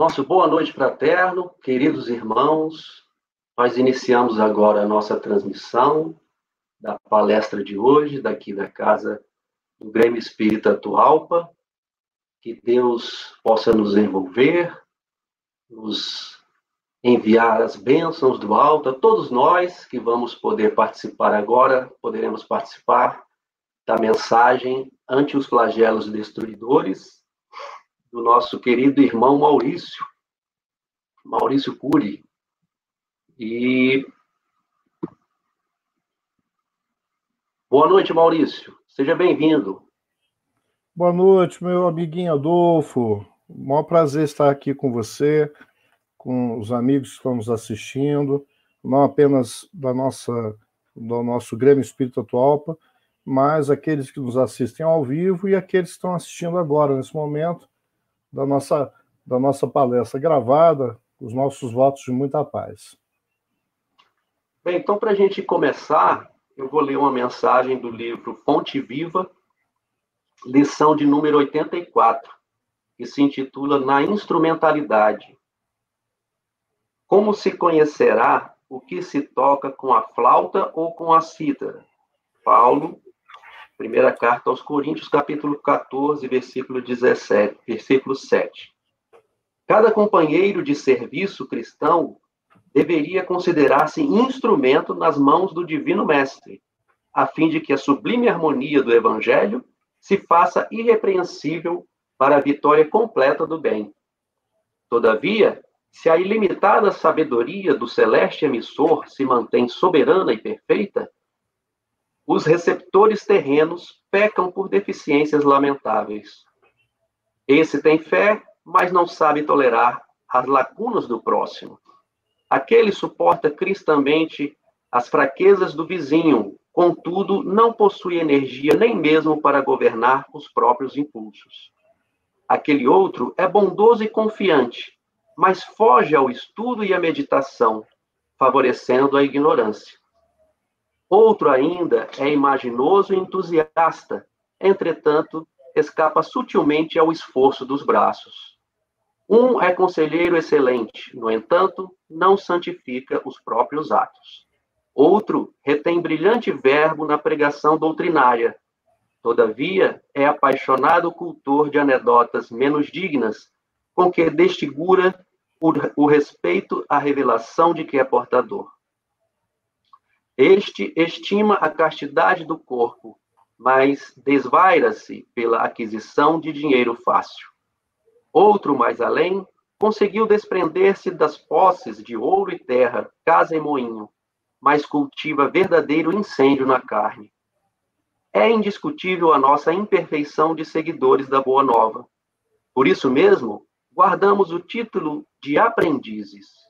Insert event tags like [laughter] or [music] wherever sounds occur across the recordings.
Nosso boa noite fraterno, queridos irmãos. Nós iniciamos agora a nossa transmissão da palestra de hoje, daqui da casa do Grêmio Espírita Atualpa. Que Deus possa nos envolver, nos enviar as bênçãos do alto a todos nós que vamos poder participar agora, poderemos participar da mensagem ante os flagelos destruidores do nosso querido irmão Maurício, Maurício Cury. E boa noite, Maurício. Seja bem-vindo. Boa noite, meu amiguinho Adolfo. Maior prazer estar aqui com você, com os amigos que estão nos assistindo, não apenas da nossa do nosso Grêmio Espírito Atualpa, mas aqueles que nos assistem ao vivo e aqueles que estão assistindo agora, nesse momento, da nossa, da nossa palestra gravada, os nossos votos de muita paz. Bem, então, para a gente começar, eu vou ler uma mensagem do livro Fonte Viva, lição de número 84, que se intitula Na Instrumentalidade. Como se conhecerá o que se toca com a flauta ou com a cítara? Paulo, Primeira carta aos Coríntios, capítulo 14, versículo 17, versículo 7. Cada companheiro de serviço cristão deveria considerar-se instrumento nas mãos do Divino Mestre, a fim de que a sublime harmonia do Evangelho se faça irrepreensível para a vitória completa do bem. Todavia, se a ilimitada sabedoria do celeste emissor se mantém soberana e perfeita, os receptores terrenos pecam por deficiências lamentáveis. Esse tem fé, mas não sabe tolerar as lacunas do próximo. Aquele suporta cristamente as fraquezas do vizinho, contudo, não possui energia nem mesmo para governar os próprios impulsos. Aquele outro é bondoso e confiante, mas foge ao estudo e à meditação, favorecendo a ignorância. Outro ainda é imaginoso e entusiasta, entretanto, escapa sutilmente ao esforço dos braços. Um é conselheiro excelente, no entanto, não santifica os próprios atos. Outro retém brilhante verbo na pregação doutrinária. Todavia, é apaixonado cultor de anedotas menos dignas, com que destigura o respeito à revelação de que é portador. Este estima a castidade do corpo, mas desvaira-se pela aquisição de dinheiro fácil. Outro, mais além, conseguiu desprender-se das posses de ouro e terra, casa e moinho, mas cultiva verdadeiro incêndio na carne. É indiscutível a nossa imperfeição de seguidores da Boa Nova. Por isso mesmo, guardamos o título de aprendizes.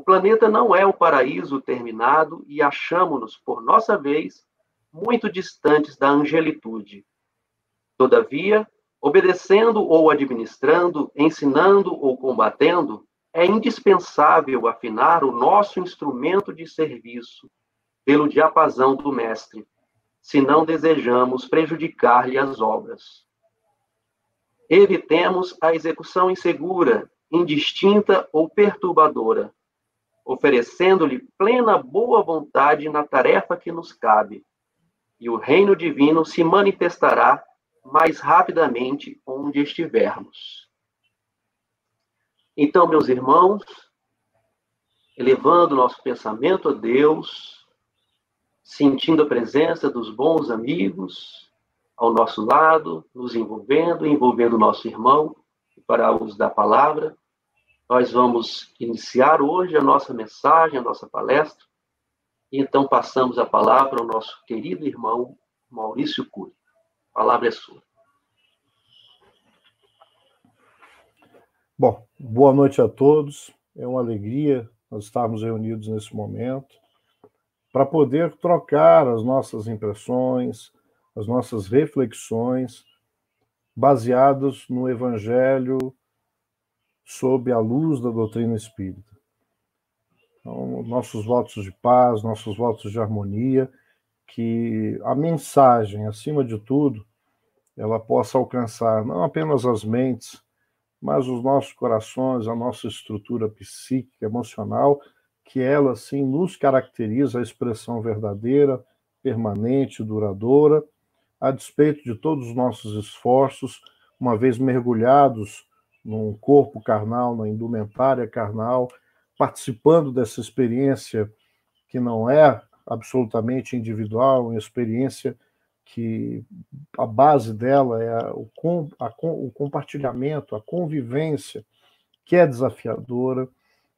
O planeta não é o paraíso terminado e achamos-nos, por nossa vez, muito distantes da angelitude. Todavia, obedecendo ou administrando, ensinando ou combatendo, é indispensável afinar o nosso instrumento de serviço pelo diapasão do Mestre, se não desejamos prejudicar-lhe as obras. Evitemos a execução insegura, indistinta ou perturbadora, oferecendo-lhe plena boa vontade na tarefa que nos cabe, e o reino divino se manifestará mais rapidamente onde estivermos. Então, meus irmãos, elevando nosso pensamento a Deus, sentindo a presença dos bons amigos ao nosso lado, nos envolvendo, envolvendo nosso irmão, para uso da palavra, nós vamos iniciar hoje a nossa mensagem, a nossa palestra, e então passamos a palavra ao nosso querido irmão Maurício Cury. A palavra é sua. Bom, boa noite a todos. É uma alegria nós estarmos reunidos nesse momento para poder trocar as nossas impressões, as nossas reflexões baseadas no Evangelho sob a luz da doutrina espírita. Então, nossos votos de paz, nossos votos de harmonia, que a mensagem, acima de tudo, ela possa alcançar não apenas as mentes mas os nossos corações, a nossa estrutura psíquica, emocional, que ela sim nos caracteriza a expressão verdadeira, permanente, duradoura, a despeito de todos os nossos esforços, uma vez mergulhados num corpo carnal, na indumentária carnal, participando dessa experiência que não é absolutamente individual, uma experiência que a base dela é o, com, a, o compartilhamento, a convivência, que é desafiadora,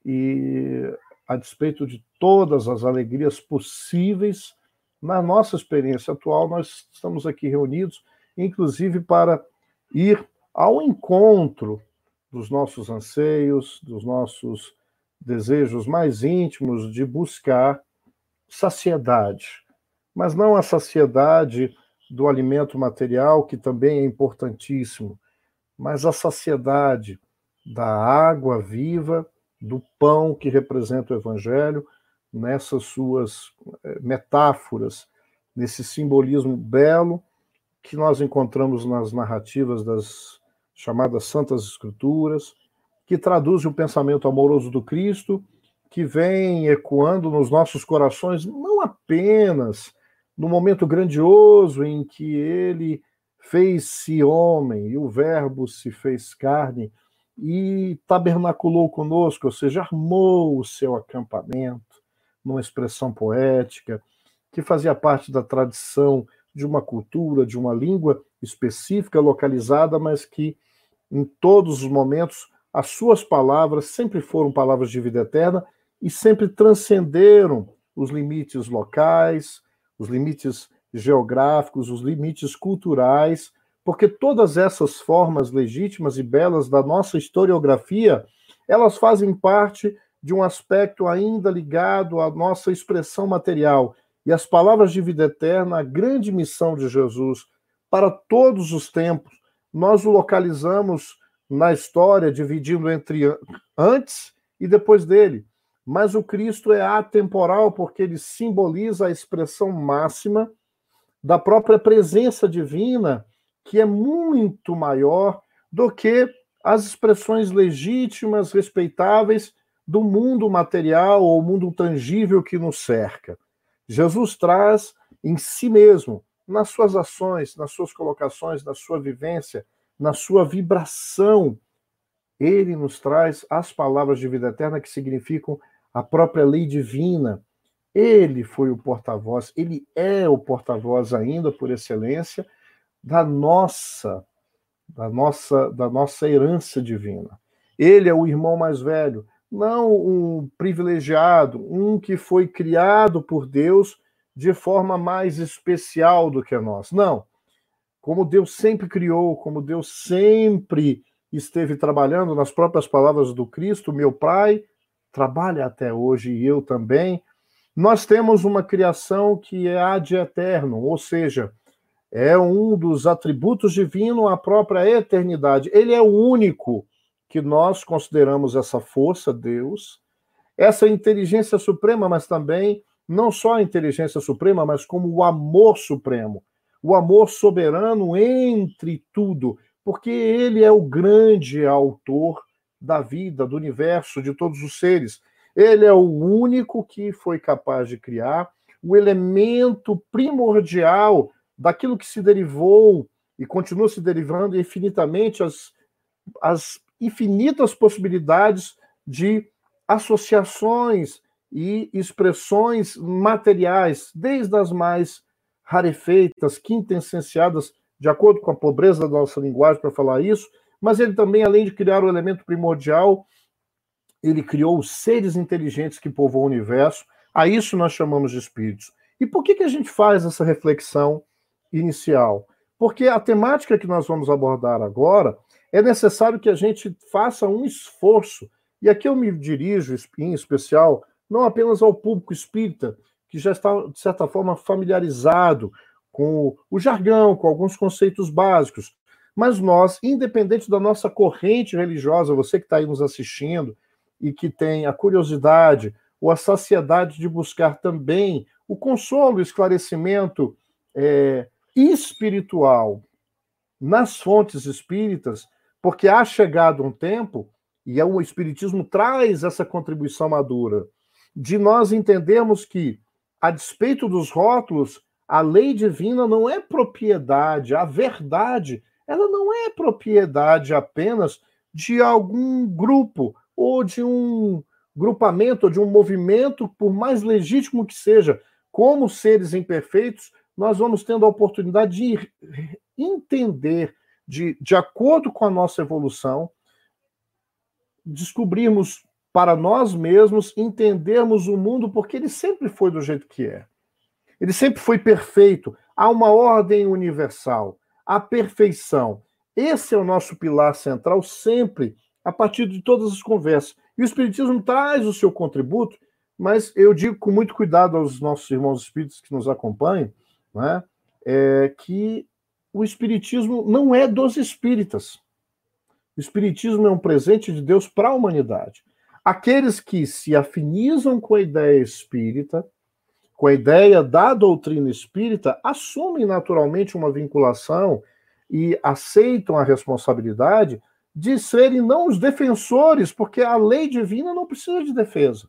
e a despeito de todas as alegrias possíveis, na nossa experiência atual, nós estamos aqui reunidos, inclusive para ir ao encontro dos nossos anseios, dos nossos desejos mais íntimos de buscar saciedade, mas não a saciedade do alimento material, que também é importantíssimo, mas a saciedade da água viva, do pão que representa o Evangelho, nessas suas eh, metáforas, nesse simbolismo belo que nós encontramos nas narrativas das chamadas Santas Escrituras, que traduz o pensamento amoroso do Cristo, que vem ecoando nos nossos corações, não apenas no momento grandioso em que ele fez-se homem e o Verbo se fez carne e tabernaculou conosco, ou seja, armou o seu acampamento numa expressão poética que fazia parte da tradição de uma cultura, de uma língua específica, localizada, mas que em todos os momentos as suas palavras sempre foram palavras de vida eterna e sempre transcenderam os limites locais, os limites geográficos, os limites culturais, porque todas essas formas legítimas e belas da nossa historiografia, elas fazem parte de um aspecto ainda ligado à nossa expressão material. E as palavras de vida eterna, a grande missão de Jesus para todos os tempos, nós o localizamos na história, dividindo entre antes e depois dele. Mas o Cristo é atemporal porque ele simboliza a expressão máxima da própria presença divina, que é muito maior do que as expressões legítimas, respeitáveis do mundo material ou mundo tangível que nos cerca. Jesus traz em si mesmo, nas suas ações, nas suas colocações, na sua vivência, na sua vibração, ele nos traz as palavras de vida eterna que significam a própria lei divina. Ele foi o porta-voz, ele é o porta-voz ainda por excelência da nossa da nossa da nossa herança divina. Ele é o irmão mais velho, não um privilegiado, um que foi criado por Deus de forma mais especial do que nós. Não. Como Deus sempre criou, como Deus sempre esteve trabalhando nas próprias palavras do Cristo, meu Pai trabalha até hoje e eu também. Nós temos uma criação que é ad eterno, ou seja, é um dos atributos divinos a própria eternidade. Ele é o único que nós consideramos essa força, Deus, essa inteligência suprema, mas também não só a inteligência suprema, mas como o amor supremo, o amor soberano entre tudo, porque ele é o grande autor da vida, do universo, de todos os seres. Ele é o único que foi capaz de criar o elemento primordial daquilo que se derivou e continua se derivando infinitamente as, as infinitas possibilidades de associações e expressões materiais, desde as mais rarefeitas, quintessenciadas, de acordo com a pobreza da nossa linguagem para falar isso, mas ele também, além de criar o elemento primordial, ele criou os seres inteligentes que povoam o universo. A isso nós chamamos de espíritos. E por que, que a gente faz essa reflexão inicial? Porque a temática que nós vamos abordar agora é necessário que a gente faça um esforço. E aqui eu me dirijo, em especial, não apenas ao público espírita, que já está, de certa forma, familiarizado com o jargão, com alguns conceitos básicos, mas nós, independente da nossa corrente religiosa, você que está aí nos assistindo e que tem a curiosidade ou a saciedade de buscar também o consolo, o esclarecimento é, espiritual nas fontes espíritas, Porque há chegado um tempo, e é o Espiritismo traz essa contribuição madura, de nós entendermos que, a despeito dos rótulos, a lei divina não é propriedade, a verdade, ela não é propriedade apenas de algum grupo ou de um grupamento, ou de um movimento, por mais legítimo que seja. Como seres imperfeitos, nós vamos tendo a oportunidade de entender, de, de acordo com a nossa evolução, descobrirmos para nós mesmos, entendermos o mundo, porque ele sempre foi do jeito que é. Ele sempre foi perfeito. Há uma ordem universal, a perfeição. Esse é o nosso pilar central sempre, a partir de todas as conversas. E o Espiritismo traz o seu contributo, mas eu digo com muito cuidado aos nossos irmãos espíritos que nos acompanham, né, é, que o Espiritismo não é dos espíritas. O Espiritismo é um presente de Deus para a humanidade. Aqueles que se afinizam com a ideia espírita, com a ideia da doutrina espírita, assumem naturalmente uma vinculação e aceitam a responsabilidade de serem não os defensores, porque a lei divina não precisa de defesa.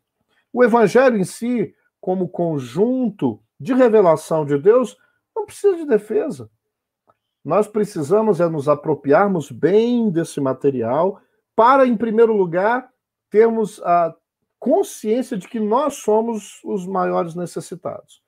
O evangelho em si, como conjunto de revelação de Deus, não precisa de defesa. Nós precisamos é nos apropriarmos bem desse material para, em primeiro lugar, termos a consciência de que nós somos os maiores necessitados.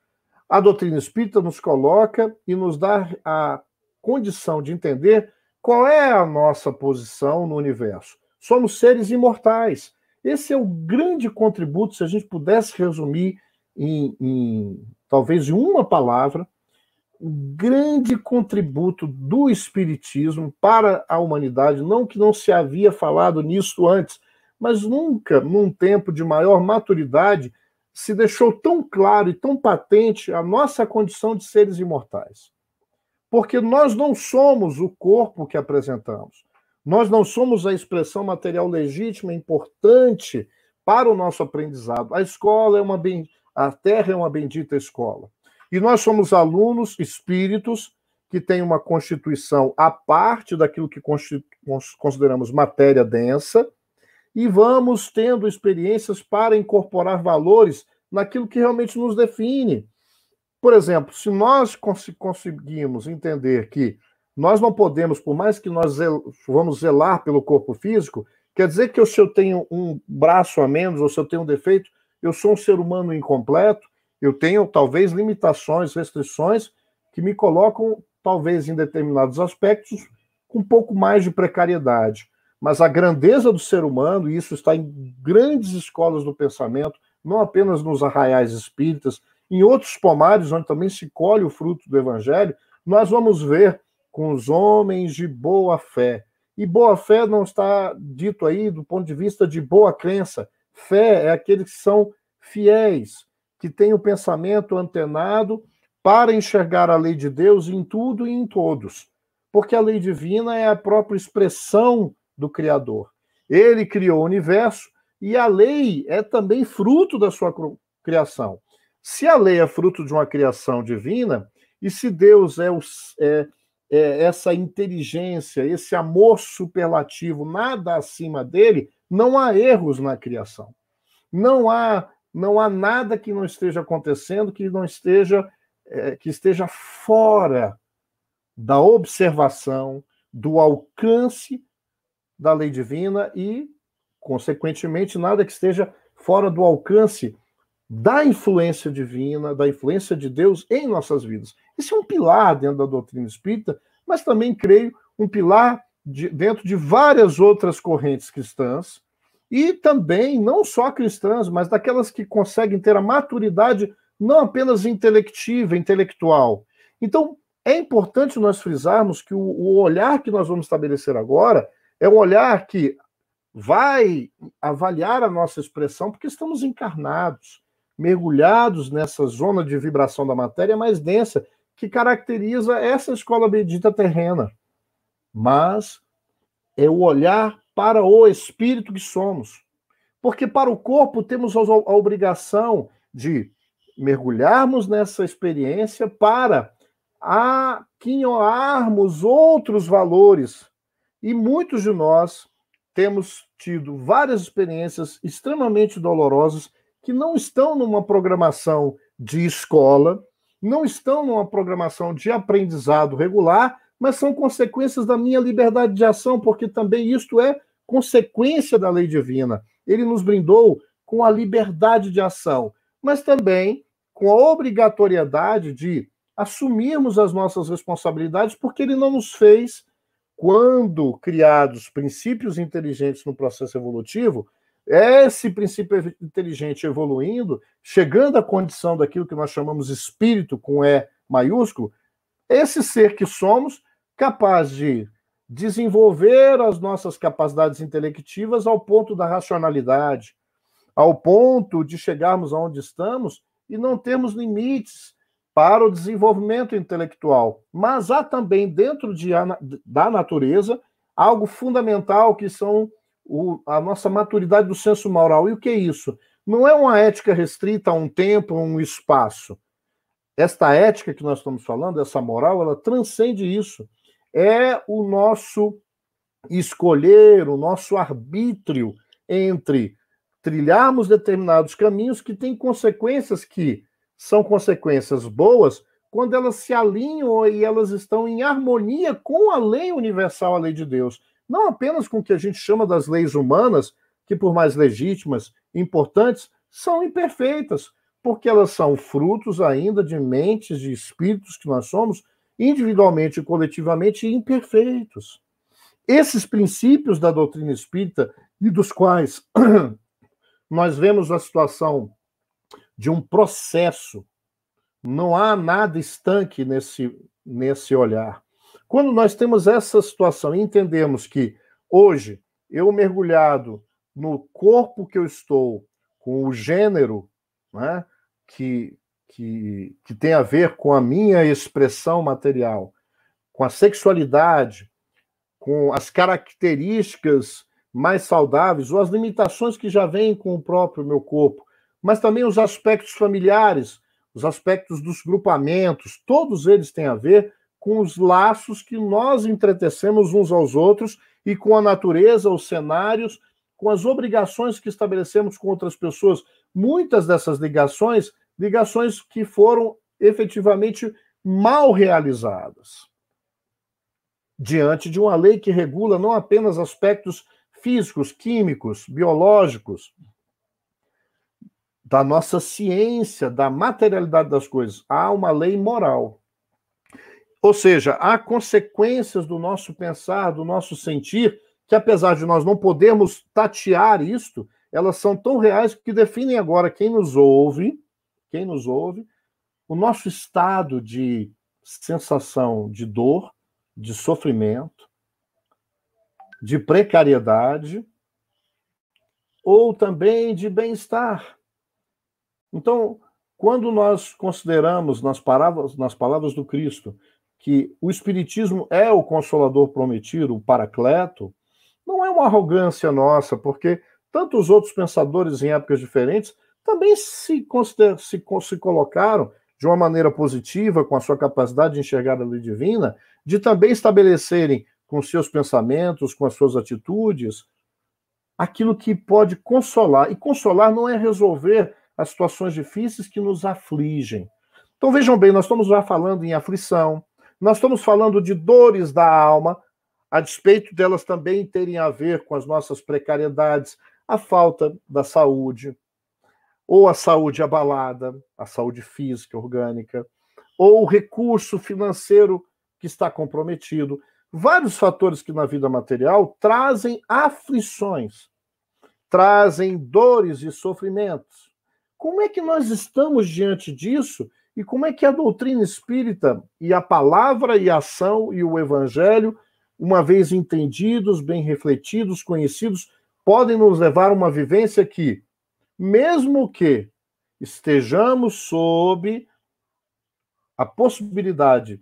A doutrina espírita nos coloca e nos dá a condição de entender qual é a nossa posição no universo. Somos seres imortais. Esse é o grande contributo, se a gente pudesse resumir em, em talvez em uma palavra, o grande contributo do Espiritismo para a humanidade, não que não se havia falado nisso antes, mas nunca, num tempo de maior maturidade, se deixou tão claro e tão patente a nossa condição de seres imortais. Porque nós não somos o corpo que apresentamos. Nós não somos a expressão material legítima importante para o nosso aprendizado. A escola é uma ben... a terra é uma bendita escola. E nós somos alunos, espíritos que têm uma constituição à parte daquilo que consideramos matéria densa, e vamos tendo experiências para incorporar valores naquilo que realmente nos define. Por exemplo, se nós cons conseguimos entender que nós não podemos, por mais que nós zel vamos zelar pelo corpo físico, quer dizer que se eu tenho um braço a menos ou se eu tenho um defeito, eu sou um ser humano incompleto, eu tenho talvez limitações, restrições que me colocam, talvez em determinados aspectos, com um pouco mais de precariedade mas a grandeza do ser humano, e isso está em grandes escolas do pensamento, não apenas nos arraiais espíritas, em outros pomares, onde também se colhe o fruto do evangelho, nós vamos ver com os homens de boa fé. E boa fé não está dito aí do ponto de vista de boa crença. Fé é aqueles que são fiéis, que têm o pensamento antenado para enxergar a lei de Deus em tudo e em todos. Porque a lei divina é a própria expressão do Criador. Ele criou o universo e a lei é também fruto da sua criação. Se a lei é fruto de uma criação divina, e se Deus é, o, é, é essa inteligência, esse amor superlativo, nada acima dele, não há erros na criação. Não há, não há nada que não esteja acontecendo que não esteja é, que esteja fora da observação, do alcance da lei divina e, consequentemente, nada que esteja fora do alcance da influência divina, da influência de Deus em nossas vidas. Isso é um pilar dentro da doutrina espírita, mas também creio um pilar de, dentro de várias outras correntes cristãs e também não só cristãs, mas daquelas que conseguem ter a maturidade não apenas intelectiva, intelectual. Então, é importante nós frisarmos que o, o olhar que nós vamos estabelecer agora é um olhar que vai avaliar a nossa expressão, porque estamos encarnados, mergulhados nessa zona de vibração da matéria mais densa, que caracteriza essa escola bendita terrena. Mas é o olhar para o espírito que somos. Porque para o corpo temos a obrigação de mergulharmos nessa experiência para aquinhoarmos outros valores E muitos de nós temos tido várias experiências extremamente dolorosas que não estão numa programação de escola, não estão numa programação de aprendizado regular, mas são consequências da minha liberdade de ação, porque também isto é consequência da lei divina. Ele nos brindou com a liberdade de ação, mas também com a obrigatoriedade de assumirmos as nossas responsabilidades, porque ele não nos fez, quando criados princípios inteligentes no processo evolutivo, esse princípio inteligente evoluindo, chegando à condição daquilo que nós chamamos espírito com E maiúsculo, esse ser que somos, capaz de desenvolver as nossas capacidades intelectivas ao ponto da racionalidade, ao ponto de chegarmos aonde estamos e não termos limites para o desenvolvimento intelectual. Mas há também dentro de, da natureza algo fundamental que são o, a nossa maturidade do senso moral. E o que é isso? Não é uma ética restrita a um tempo, a um espaço. Esta ética que nós estamos falando, essa moral, ela transcende isso. É o nosso escolher, o nosso arbítrio entre trilharmos determinados caminhos que têm consequências que são consequências boas quando elas se alinham e elas estão em harmonia com a lei universal, a lei de Deus não apenas com o que a gente chama das leis humanas, que por mais legítimas, importantes, são imperfeitas, porque elas são frutos ainda de mentes, de espíritos que nós somos, individualmente e coletivamente imperfeitos. Esses princípios da doutrina espírita, e dos quais [clears throat] nós vemos a situação de um processo, não há nada estanque nesse, nesse olhar. Quando nós temos essa situação e entendemos que hoje eu mergulhado no corpo que eu estou, com o gênero né, que, que, que tem a ver com a minha expressão material, com a sexualidade, com as características mais saudáveis, ou as limitações que já vêm com o próprio meu corpo, mas também os aspectos familiares, os aspectos dos grupamentos, todos eles têm a ver com os laços que nós entretecemos uns aos outros e com a natureza, os cenários, com as obrigações que estabelecemos com outras pessoas. Muitas dessas ligações, ligações que foram efetivamente mal realizadas. Diante de uma lei que regula não apenas aspectos físicos, químicos, biológicos, da nossa ciência, da materialidade das coisas, há uma lei moral. Ou seja, há consequências do nosso pensar, do nosso sentir, que apesar de nós não podermos tatear isto, elas são tão reais que definem agora quem nos ouve, quem nos ouve, o nosso estado de sensação de dor, de sofrimento, de precariedade ou também de bem-estar. Então, quando nós consideramos nas palavras, nas palavras do Cristo que o Espiritismo é o consolador prometido, o paracleto, não é uma arrogância nossa, porque tantos outros pensadores em épocas diferentes também se, se, se colocaram de uma maneira positiva, com a sua capacidade de enxergar a lei divina, de também estabelecerem com seus pensamentos, com as suas atitudes, aquilo que pode consolar. E consolar não é resolver as situações difíceis que nos afligem. Então vejam bem, nós estamos já falando em aflição, nós estamos falando de dores da alma, a despeito delas também terem a ver com as nossas precariedades, a falta da saúde, ou a saúde abalada, a saúde física, orgânica, ou o recurso financeiro que está comprometido. Vários fatores que na vida material trazem aflições, trazem dores e sofrimentos. Como é que nós estamos diante disso? E como é que a doutrina espírita e a palavra e a ação e o evangelho, uma vez entendidos, bem refletidos, conhecidos, podem nos levar a uma vivência que, mesmo que estejamos sob a possibilidade,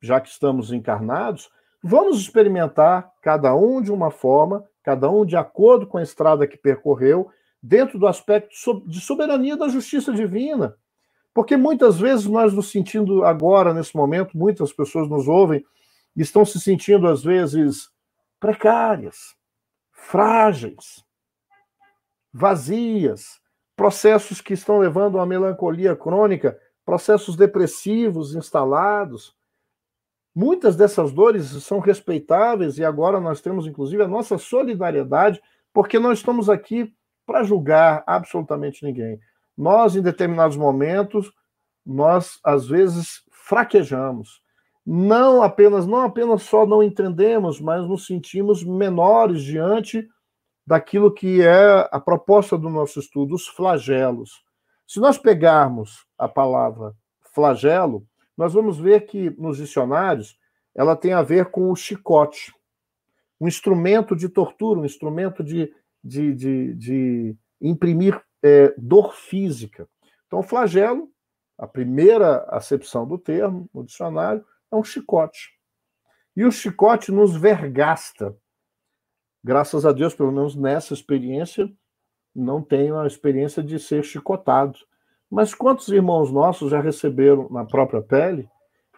já que estamos encarnados, vamos experimentar cada um de uma forma, cada um de acordo com a estrada que percorreu, dentro do aspecto de soberania da justiça divina porque muitas vezes nós nos sentindo agora, nesse momento, muitas pessoas nos ouvem, estão se sentindo, às vezes, precárias, frágeis, vazias, processos que estão levando a melancolia crônica, processos depressivos instalados. Muitas dessas dores são respeitáveis e agora nós temos, inclusive, a nossa solidariedade, porque não estamos aqui para julgar absolutamente ninguém. Nós, em determinados momentos, nós às vezes fraquejamos. Não apenas, não apenas só não entendemos, mas nos sentimos menores diante daquilo que é a proposta do nosso estudo, os flagelos. Se nós pegarmos a palavra flagelo, nós vamos ver que nos dicionários ela tem a ver com o chicote, um instrumento de tortura, um instrumento de, de, de, de imprimir é, dor física. Então, flagelo, a primeira acepção do termo no dicionário, é um chicote. E o chicote nos vergasta, graças a Deus, pelo menos nessa experiência, não tenho a experiência de ser chicotado. Mas quantos irmãos nossos já receberam na própria pele,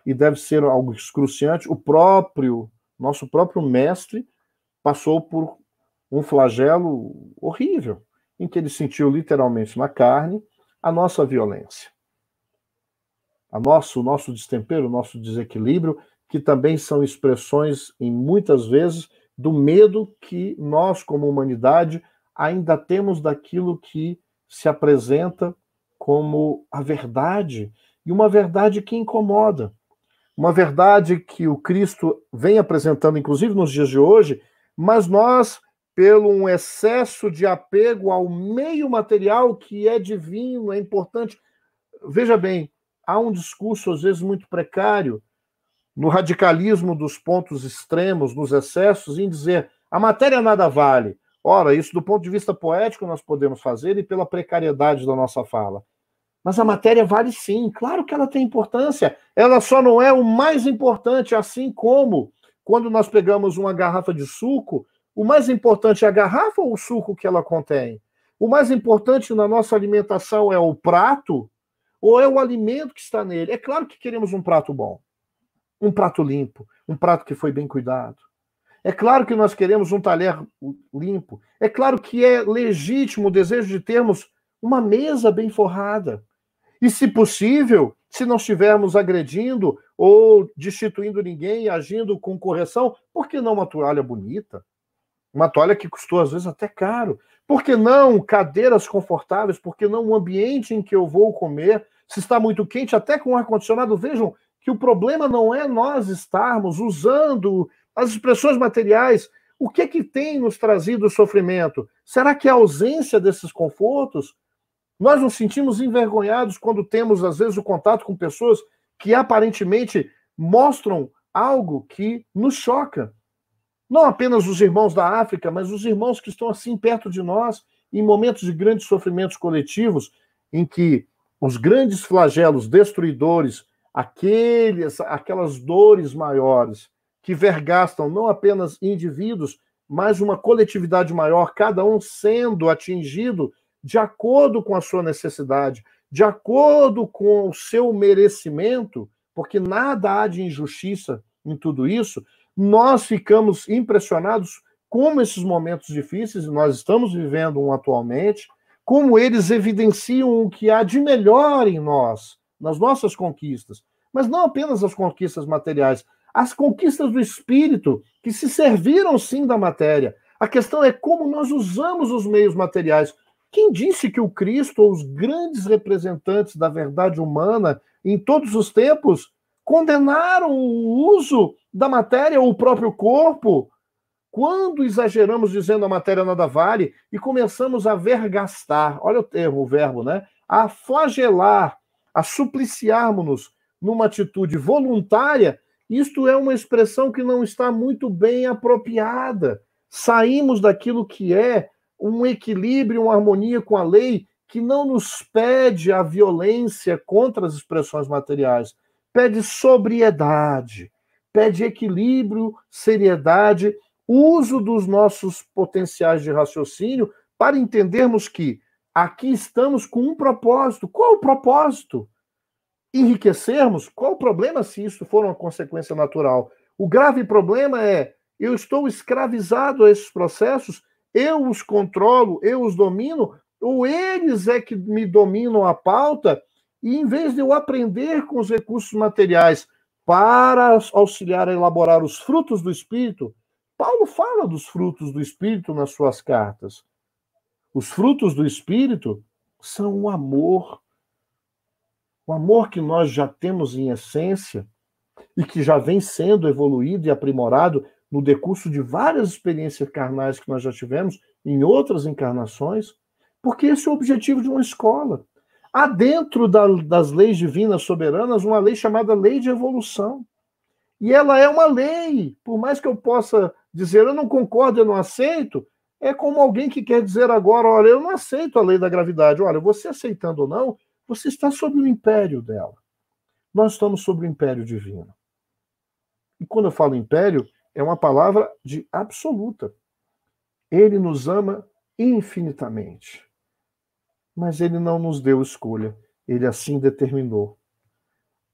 e deve ser algo excruciante, o próprio, nosso próprio mestre passou por um flagelo horrível, em que ele sentiu literalmente na carne a nossa violência. A nosso, o nosso destempero, o nosso desequilíbrio, que também são expressões, em muitas vezes, do medo que nós, como humanidade, ainda temos daquilo que se apresenta como a verdade, e uma verdade que incomoda. Uma verdade que o Cristo vem apresentando, inclusive nos dias de hoje, mas nós, pelo um excesso de apego ao meio material que é divino, é importante. Veja bem, há um discurso, às vezes, muito precário no radicalismo dos pontos extremos, nos excessos, em dizer a matéria nada vale. Ora, isso do ponto de vista poético nós podemos fazer e pela precariedade da nossa fala. Mas a matéria vale sim, claro que ela tem importância. Ela só não é o mais importante, assim como quando nós pegamos uma garrafa de suco, o mais importante é a garrafa ou o suco que ela contém? O mais importante na nossa alimentação é o prato ou é o alimento que está nele? É claro que queremos um prato bom um prato limpo, um prato que foi bem cuidado. É claro que nós queremos um talher limpo. É claro que é legítimo o desejo de termos uma mesa bem forrada. E, se possível, se não estivermos agredindo ou destituindo ninguém, agindo com correção, por que não uma toalha bonita? Uma toalha que custou, às vezes, até caro. Por que não cadeiras confortáveis? Por que não um ambiente em que eu vou comer? Se está muito quente, até com ar-condicionado, vejam, que o problema não é nós estarmos usando as expressões materiais. O que é que tem nos trazido sofrimento? Será que é a ausência desses confortos? Nós nos sentimos envergonhados quando temos, às vezes, o contato com pessoas que aparentemente mostram algo que nos choca. Não apenas os irmãos da África, mas os irmãos que estão assim perto de nós, em momentos de grandes sofrimentos coletivos, em que os grandes flagelos destruidores aqueles, aquelas dores maiores que vergastam não apenas indivíduos, mas uma coletividade maior, cada um sendo atingido de acordo com a sua necessidade, de acordo com o seu merecimento, porque nada há de injustiça em tudo isso, nós ficamos impressionados como esses momentos difíceis, nós estamos vivendo um atualmente, como eles evidenciam o que há de melhor em nós, nas nossas conquistas, mas não apenas as conquistas materiais, as conquistas do espírito, que se serviram sim da matéria. A questão é como nós usamos os meios materiais. Quem disse que o Cristo, ou os grandes representantes da verdade humana em todos os tempos, condenaram o uso da matéria ou o próprio corpo? Quando exageramos dizendo a matéria nada vale e começamos a vergastar, olha o termo, o verbo, né? A flagelar, a supliciarmos-nos numa atitude voluntária, isto é uma expressão que não está muito bem apropriada. Saímos daquilo que é um equilíbrio, uma harmonia com a lei, que não nos pede a violência contra as expressões materiais, pede sobriedade, pede equilíbrio, seriedade, uso dos nossos potenciais de raciocínio para entendermos que aqui estamos com um propósito. Qual o propósito? enriquecermos, qual o problema se isso for uma consequência natural? O grave problema é eu estou escravizado a esses processos, eu os controlo, eu os domino, ou eles é que me dominam a pauta, e em vez de eu aprender com os recursos materiais para auxiliar a elaborar os frutos do Espírito, Paulo fala dos frutos do Espírito nas suas cartas. Os frutos do Espírito são o amor. O amor que nós já temos em essência e que já vem sendo evoluído e aprimorado no decurso de várias experiências carnais que nós já tivemos em outras encarnações, porque esse é o objetivo de uma escola. Há dentro da, das leis divinas soberanas uma lei chamada lei de evolução. E ela é uma lei, por mais que eu possa dizer eu não concordo, eu não aceito, é como alguém que quer dizer agora, olha, eu não aceito a lei da gravidade. Olha, você aceitando ou não, você está sob o império dela. Nós estamos sob o império divino. E quando eu falo império, é uma palavra de absoluta. Ele nos ama infinitamente. Mas ele não nos deu escolha. Ele assim determinou.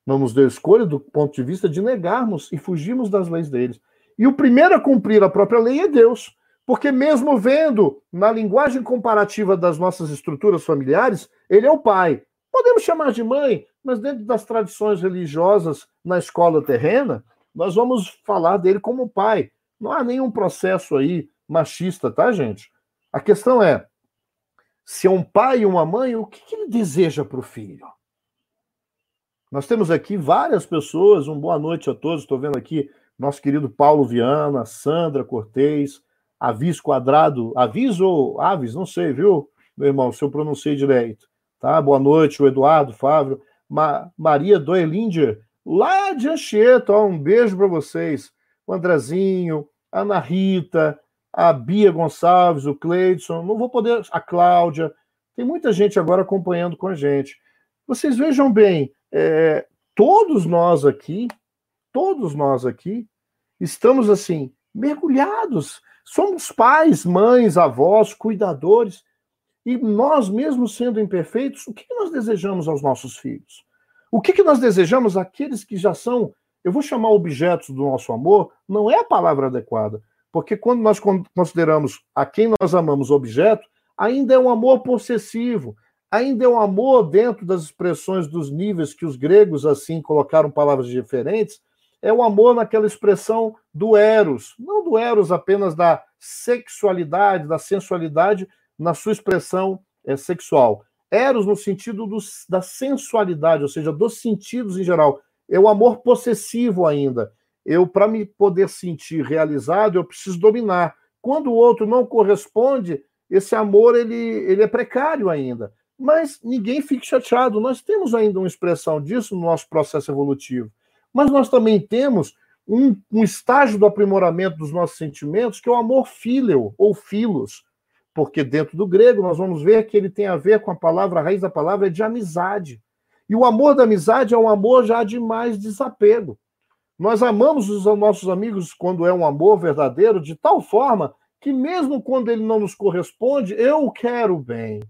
Não nos deu escolha do ponto de vista de negarmos e fugirmos das leis deles. E o primeiro a cumprir a própria lei é Deus. Porque, mesmo vendo na linguagem comparativa das nossas estruturas familiares, ele é o pai. Podemos chamar de mãe, mas dentro das tradições religiosas na escola terrena, nós vamos falar dele como pai. Não há nenhum processo aí machista, tá, gente? A questão é: se é um pai e uma mãe, o que, que ele deseja para o filho? Nós temos aqui várias pessoas, uma boa noite a todos. Estou vendo aqui nosso querido Paulo Viana, Sandra Cortez, Avis Quadrado, Avis ou Aves, não sei, viu, meu irmão, se eu pronunciei direito. Tá? Boa noite, o Eduardo, Fábio, Ma Maria Doelinger, lá de Anchieta. Ó, um beijo para vocês. O Andrezinho, Ana Rita, a Bia Gonçalves, o Cleidson, não vou poder, a Cláudia. Tem muita gente agora acompanhando com a gente. Vocês vejam bem, é, todos nós aqui, todos nós aqui, estamos assim, mergulhados. Somos pais, mães, avós, cuidadores. E nós, mesmo sendo imperfeitos, o que nós desejamos aos nossos filhos? O que nós desejamos àqueles que já são, eu vou chamar objetos do nosso amor, não é a palavra adequada. Porque quando nós consideramos a quem nós amamos objeto, ainda é um amor possessivo, ainda é um amor dentro das expressões dos níveis que os gregos assim colocaram palavras diferentes, é o amor naquela expressão do eros, não do eros apenas da sexualidade, da sensualidade na sua expressão é, sexual, Eros no sentido do, da sensualidade, ou seja, dos sentidos em geral. É o amor possessivo ainda. Eu, para me poder sentir realizado, eu preciso dominar. Quando o outro não corresponde, esse amor ele, ele é precário ainda. Mas ninguém fique chateado. Nós temos ainda uma expressão disso no nosso processo evolutivo. Mas nós também temos um, um estágio do aprimoramento dos nossos sentimentos, que é o amor filial, ou filos, porque dentro do grego nós vamos ver que ele tem a ver com a palavra, a raiz da palavra é de amizade. E o amor da amizade é um amor já de mais desapego. Nós amamos os nossos amigos quando é um amor verdadeiro, de tal forma que, mesmo quando ele não nos corresponde, eu quero bem.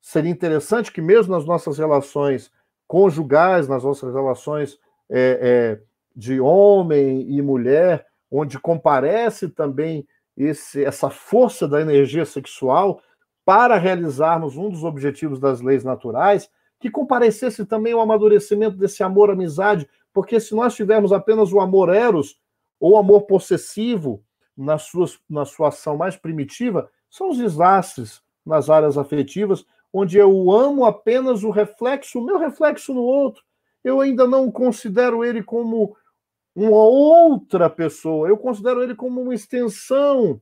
Seria interessante que, mesmo nas nossas relações conjugais, nas nossas relações é, é, de homem e mulher, onde comparece também esse, essa força da energia sexual para realizarmos um dos objetivos das leis naturais, que comparecesse também o amadurecimento desse amor-amizade, porque se nós tivermos apenas o amor eros, ou amor possessivo, na, suas, na sua ação mais primitiva, são os desastres nas áreas afetivas, onde eu amo apenas o reflexo, o meu reflexo no outro. Eu ainda não considero ele como uma outra pessoa. Eu considero ele como uma extensão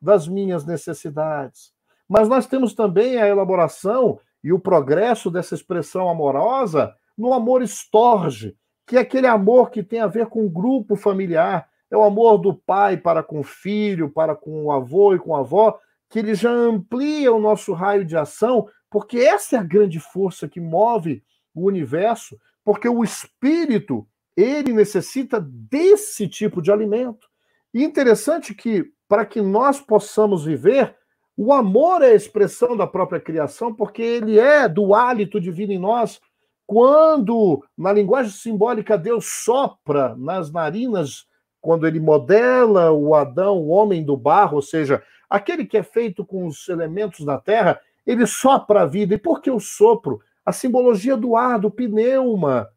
das minhas necessidades. Mas nós temos também a elaboração e o progresso dessa expressão amorosa no amor estorge, que é aquele amor que tem a ver com o grupo familiar, é o amor do pai para com o filho, para com o avô e com a avó, que ele já amplia o nosso raio de ação, porque essa é a grande força que move o universo, porque o espírito ele necessita desse tipo de alimento. E interessante que, para que nós possamos viver, o amor é a expressão da própria criação, porque ele é do hálito divino em nós. Quando, na linguagem simbólica, Deus sopra nas narinas quando ele modela o Adão, o homem do barro, ou seja, aquele que é feito com os elementos da terra, ele sopra a vida. E por que o sopro? A simbologia do ar, do pneuma.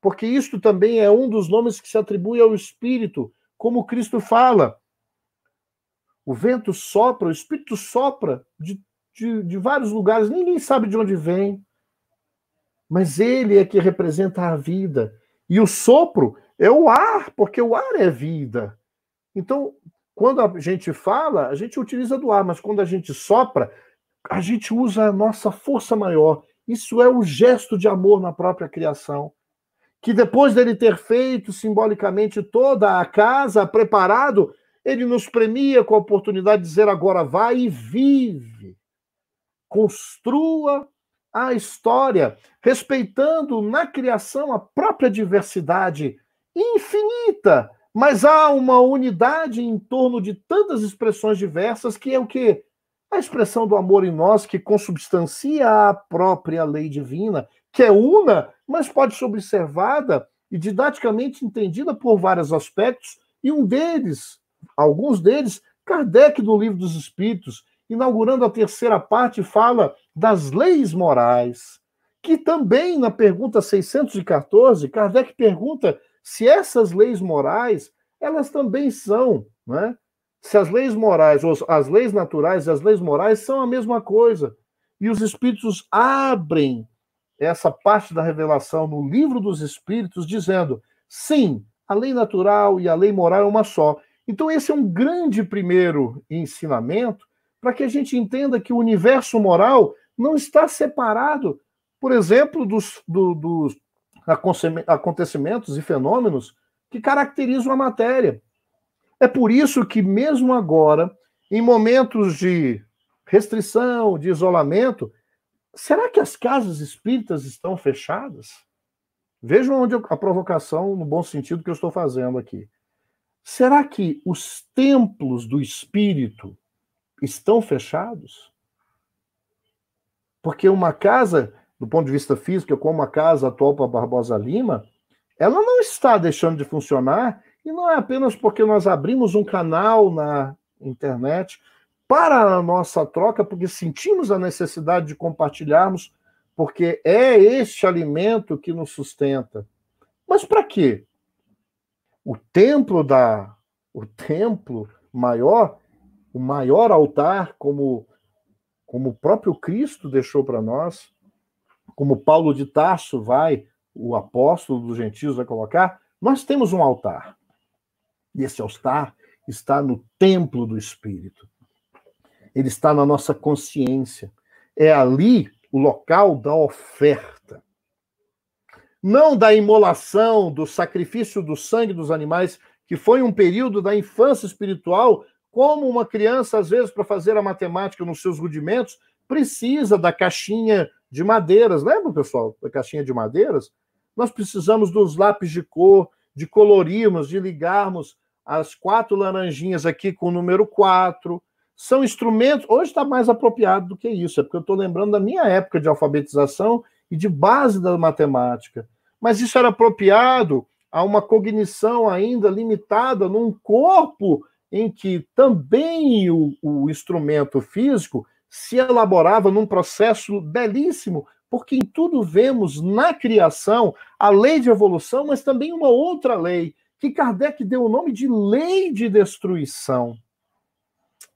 Porque isto também é um dos nomes que se atribui ao Espírito, como Cristo fala. O vento sopra, o Espírito sopra de, de, de vários lugares, ninguém sabe de onde vem. Mas ele é que representa a vida. E o sopro é o ar, porque o ar é vida. Então, quando a gente fala, a gente utiliza do ar, mas quando a gente sopra, a gente usa a nossa força maior. Isso é o gesto de amor na própria criação. Que depois dele ter feito simbolicamente toda a casa, preparado, ele nos premia com a oportunidade de dizer agora vai e vive. Construa a história, respeitando na criação a própria diversidade infinita, mas há uma unidade em torno de tantas expressões diversas que é o que a expressão do amor em nós que consubstancia a própria lei divina, que é una, mas pode ser observada e didaticamente entendida por vários aspectos, e um deles, alguns deles, Kardec do Livro dos Espíritos, inaugurando a terceira parte, fala das leis morais, que também na pergunta 614, Kardec pergunta se essas leis morais, elas também são, né? Se as leis morais, ou as leis naturais e as leis morais são a mesma coisa. E os espíritos abrem essa parte da revelação no livro dos espíritos dizendo: sim, a lei natural e a lei moral é uma só. Então esse é um grande primeiro ensinamento para que a gente entenda que o universo moral não está separado, por exemplo, dos, do, dos acontecimentos e fenômenos que caracterizam a matéria. É por isso que, mesmo agora, em momentos de restrição, de isolamento, será que as casas espíritas estão fechadas? Vejam onde a provocação, no bom sentido que eu estou fazendo aqui. Será que os templos do espírito estão fechados? Porque uma casa, do ponto de vista físico, como a casa atual para Barbosa Lima, ela não está deixando de funcionar, e não é apenas porque nós abrimos um canal na internet para a nossa troca, porque sentimos a necessidade de compartilharmos, porque é este alimento que nos sustenta. Mas para quê? O templo da o templo maior o maior altar, como, como o próprio Cristo deixou para nós, como Paulo de Tarso vai, o apóstolo dos gentios, vai colocar, nós temos um altar. E esse altar está no templo do Espírito. Ele está na nossa consciência. É ali o local da oferta. Não da imolação, do sacrifício do sangue dos animais, que foi um período da infância espiritual como uma criança, às vezes, para fazer a matemática nos seus rudimentos, precisa da caixinha de madeiras. Lembra, pessoal, da caixinha de madeiras? Nós precisamos dos lápis de cor, de colorirmos, de ligarmos as quatro laranjinhas aqui com o número 4. São instrumentos. Hoje está mais apropriado do que isso, é porque eu estou lembrando da minha época de alfabetização e de base da matemática. Mas isso era apropriado a uma cognição ainda limitada num corpo em que também o, o instrumento físico se elaborava num processo belíssimo, porque em tudo vemos na criação a lei de evolução, mas também uma outra lei, que Kardec deu o nome de lei de destruição.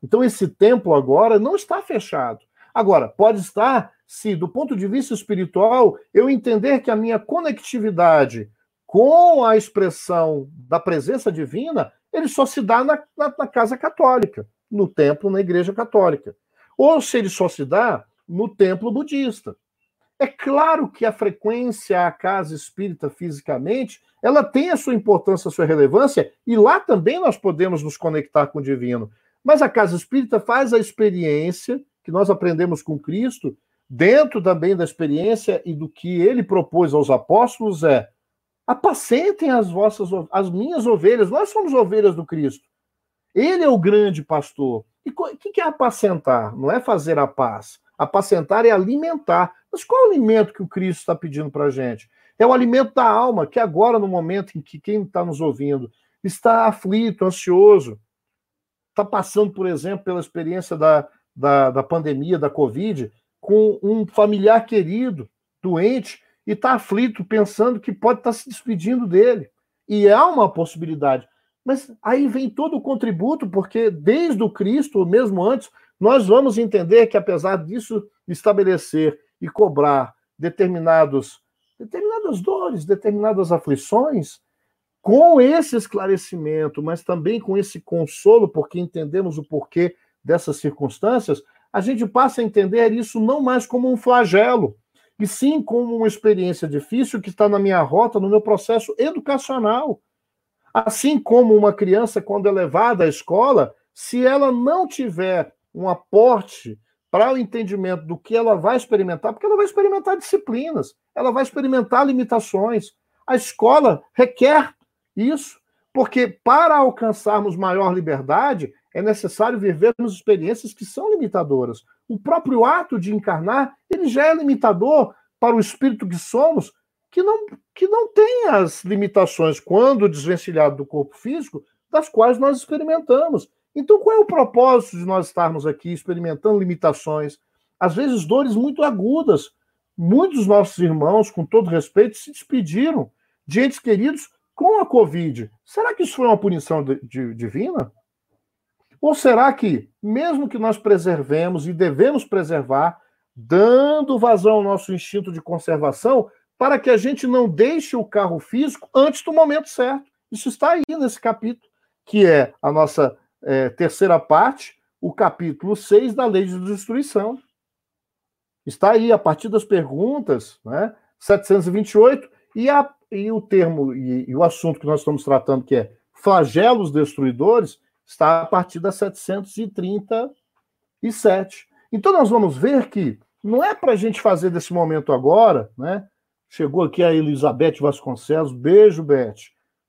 Então, esse templo agora não está fechado. Agora, pode estar se, do ponto de vista espiritual, eu entender que a minha conectividade com a expressão da presença divina ele só se dá na, na, na casa católica, no templo, na igreja católica. Ou se ele só se dá no templo budista. É claro que a frequência à casa espírita fisicamente, ela tem a sua importância, a sua relevância, e lá também nós podemos nos conectar com o divino. Mas a casa espírita faz a experiência que nós aprendemos com Cristo, dentro também da experiência e do que ele propôs aos apóstolos é Apacentem as vossas as minhas ovelhas. Nós somos ovelhas do Cristo. Ele é o grande pastor. E o que é apacentar? Não é fazer a paz. Apacentar é alimentar. Mas qual é o alimento que o Cristo está pedindo para a gente? É o alimento da alma, que agora, no momento em que quem está nos ouvindo está aflito, ansioso, está passando, por exemplo, pela experiência da, da, da pandemia, da Covid, com um familiar querido, doente, e está aflito, pensando que pode estar tá se despedindo dele. E há uma possibilidade. Mas aí vem todo o contributo, porque desde o Cristo, mesmo antes, nós vamos entender que, apesar disso estabelecer e cobrar determinados, determinadas dores, determinadas aflições, com esse esclarecimento, mas também com esse consolo, porque entendemos o porquê dessas circunstâncias, a gente passa a entender isso não mais como um flagelo, e sim como uma experiência difícil que está na minha rota, no meu processo educacional. Assim como uma criança, quando é levada à escola, se ela não tiver um aporte para o entendimento do que ela vai experimentar, porque ela vai experimentar disciplinas, ela vai experimentar limitações. A escola requer isso, porque para alcançarmos maior liberdade, é necessário vivermos experiências que são limitadoras. O próprio ato de encarnar, ele já é limitador para o espírito que somos, que não, que não tem as limitações, quando desvencilhado do corpo físico, das quais nós experimentamos. Então, qual é o propósito de nós estarmos aqui experimentando limitações, às vezes dores muito agudas? Muitos nossos irmãos, com todo respeito, se despediram de entes queridos com a Covid. Será que isso foi uma punição de, de, divina? Ou será que, mesmo que nós preservemos e devemos preservar, dando vazão ao nosso instinto de conservação, para que a gente não deixe o carro físico antes do momento certo? Isso está aí nesse capítulo, que é a nossa é, terceira parte, o capítulo 6 da Lei de Destruição. Está aí, a partir das perguntas, né, 728, e, a, e o termo e, e o assunto que nós estamos tratando, que é flagelos destruidores, está a partir da 737. Então nós vamos ver que não é para a gente fazer desse momento agora, né? Chegou aqui a Elizabeth Vasconcelos, beijo, Beth,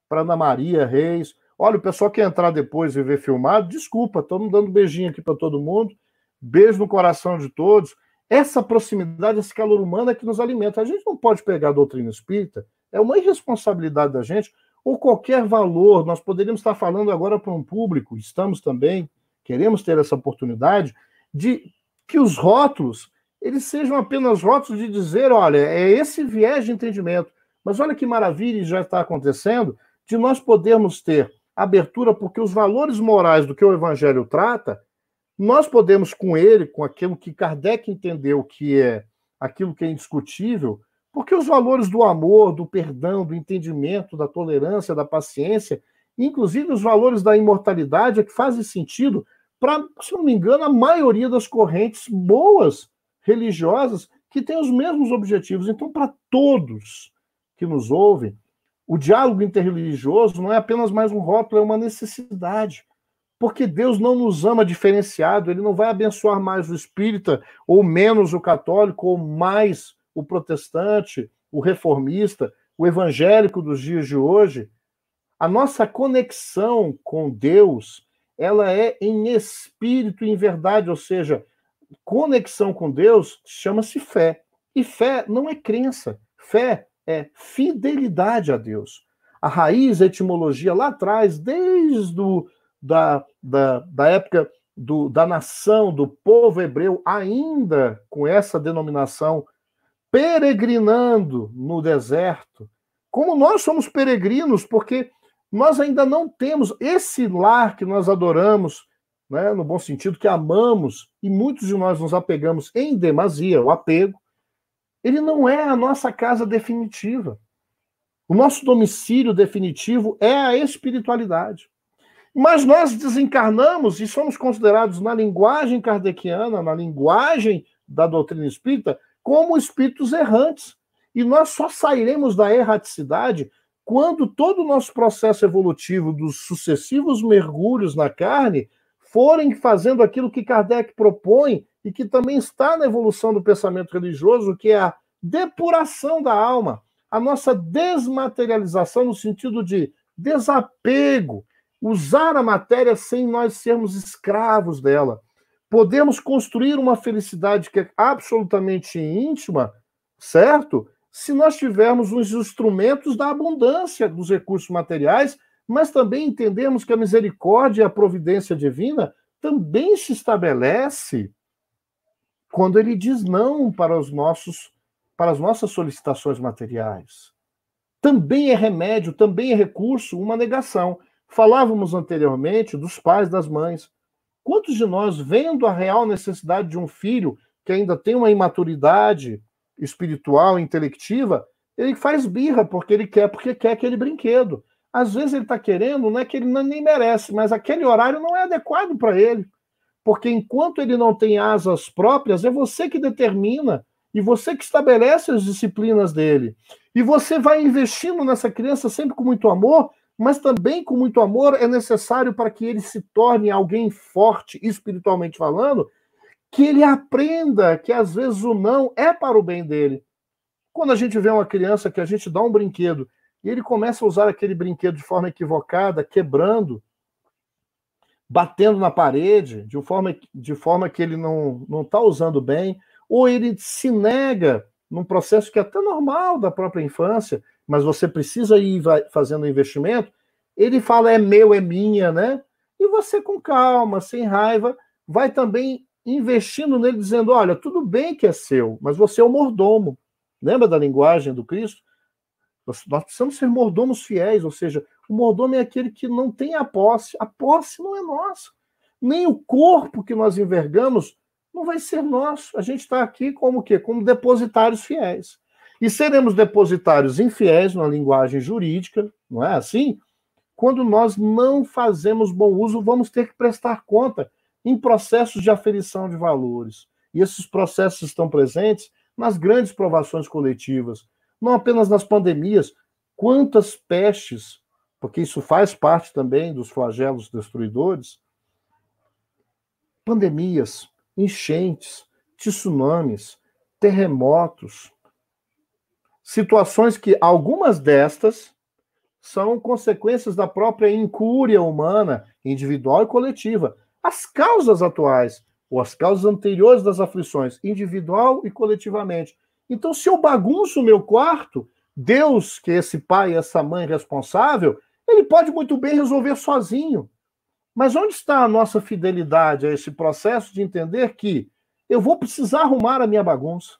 para Ana Maria Reis. Olha, o pessoal quer entrar depois e ver filmado, desculpa, estamos dando beijinho aqui para todo mundo. Beijo no coração de todos. Essa proximidade, esse calor humano é que nos alimenta. A gente não pode pegar a doutrina espírita, é uma irresponsabilidade da gente ou qualquer valor. Nós poderíamos estar falando agora para um público, estamos também, queremos ter essa oportunidade, de que os rótulos eles sejam apenas rótulos de dizer, olha, é esse viés de entendimento. Mas olha que maravilha já está acontecendo de nós podermos ter abertura, porque os valores morais do que o Evangelho trata, nós podemos, com ele, com aquilo que Kardec entendeu que é aquilo que é indiscutível, porque os valores do amor, do perdão, do entendimento, da tolerância, da paciência, inclusive os valores da imortalidade, é que fazem sentido para, se não me engano, a maioria das correntes boas religiosas que têm os mesmos objetivos. Então, para todos que nos ouvem, o diálogo interreligioso não é apenas mais um rótulo, é uma necessidade. Porque Deus não nos ama diferenciado, ele não vai abençoar mais o espírita, ou menos o católico, ou mais o protestante, o reformista, o evangélico dos dias de hoje, a nossa conexão com Deus, ela é em espírito e em verdade, ou seja, conexão com Deus chama-se fé. E fé não é crença, fé é fidelidade a Deus. A raiz, a etimologia lá atrás, desde o, da, da, da época do, da nação, do povo hebreu, ainda com essa denominação peregrinando no deserto, como nós somos peregrinos, porque nós ainda não temos esse lar que nós adoramos, né, no bom sentido, que amamos, e muitos de nós nos apegamos em demasia, o apego, ele não é a nossa casa definitiva. O nosso domicílio definitivo é a espiritualidade. Mas nós desencarnamos e somos considerados, na linguagem kardeciana, na linguagem da doutrina espírita, como espíritos errantes. E nós só sairemos da erraticidade quando todo o nosso processo evolutivo dos sucessivos mergulhos na carne forem fazendo aquilo que Kardec propõe e que também está na evolução do pensamento religioso, que é a depuração da alma, a nossa desmaterialização no sentido de desapego, usar a matéria sem nós sermos escravos dela. Podemos construir uma felicidade que é absolutamente íntima, certo? Se nós tivermos os instrumentos da abundância dos recursos materiais, mas também entendemos que a misericórdia e a providência divina também se estabelece quando ele diz não para os nossos para as nossas solicitações materiais. Também é remédio, também é recurso uma negação. Falávamos anteriormente dos pais das mães. Quantos de nós, vendo a real necessidade de um filho que ainda tem uma imaturidade espiritual, intelectiva, ele faz birra porque ele quer, porque quer aquele brinquedo. Às vezes ele está querendo, não é que ele nem merece, mas aquele horário não é adequado para ele. Porque enquanto ele não tem asas próprias, é você que determina e você que estabelece as disciplinas dele. E você vai investindo nessa criança sempre com muito amor, mas também com muito amor é necessário para que ele se torne alguém forte, espiritualmente falando, que ele aprenda que às vezes o não é para o bem dele. Quando a gente vê uma criança que a gente dá um brinquedo e ele começa a usar aquele brinquedo de forma equivocada, quebrando, batendo na parede, de forma, de forma que ele não está usando bem, ou ele se nega num processo que é até normal da própria infância, mas você precisa ir fazendo investimento, ele fala é meu, é minha, né? E você com calma, sem raiva, vai também investindo nele, dizendo: olha, tudo bem que é seu, mas você é o mordomo. Lembra da linguagem do Cristo? Nós precisamos ser mordomos fiéis, ou seja, o mordomo é aquele que não tem a posse. A posse não é nossa. Nem o corpo que nós envergamos não vai ser nosso. A gente está aqui como quê? Como depositários fiéis. E seremos depositários infiéis na linguagem jurídica, não é assim? Quando nós não fazemos bom uso, vamos ter que prestar conta em processos de aferição de valores. E esses processos estão presentes nas grandes provações coletivas, não apenas nas pandemias. Quantas pestes, porque isso faz parte também dos flagelos destruidores, pandemias, enchentes, tsunamis, terremotos, situações que algumas destas são consequências da própria incúria humana, individual e coletiva. As causas atuais, ou as causas anteriores das aflições, individual e coletivamente. Então, se eu bagunço o meu quarto, Deus, que é esse pai, essa mãe responsável, ele pode muito bem resolver sozinho. Mas onde está a nossa fidelidade a esse processo de entender que eu vou precisar arrumar a minha bagunça?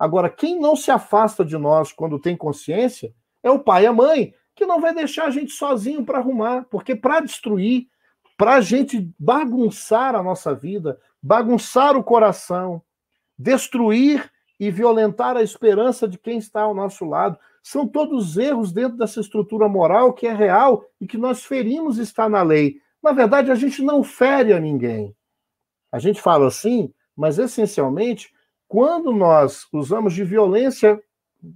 Agora, quem não se afasta de nós quando tem consciência é o pai e a mãe, que não vai deixar a gente sozinho para arrumar, porque para destruir, para a gente bagunçar a nossa vida, bagunçar o coração, destruir e violentar a esperança de quem está ao nosso lado, são todos erros dentro dessa estrutura moral que é real e que nós ferimos está na lei. Na verdade, a gente não fere a ninguém. A gente fala assim, mas essencialmente, quando nós usamos de violência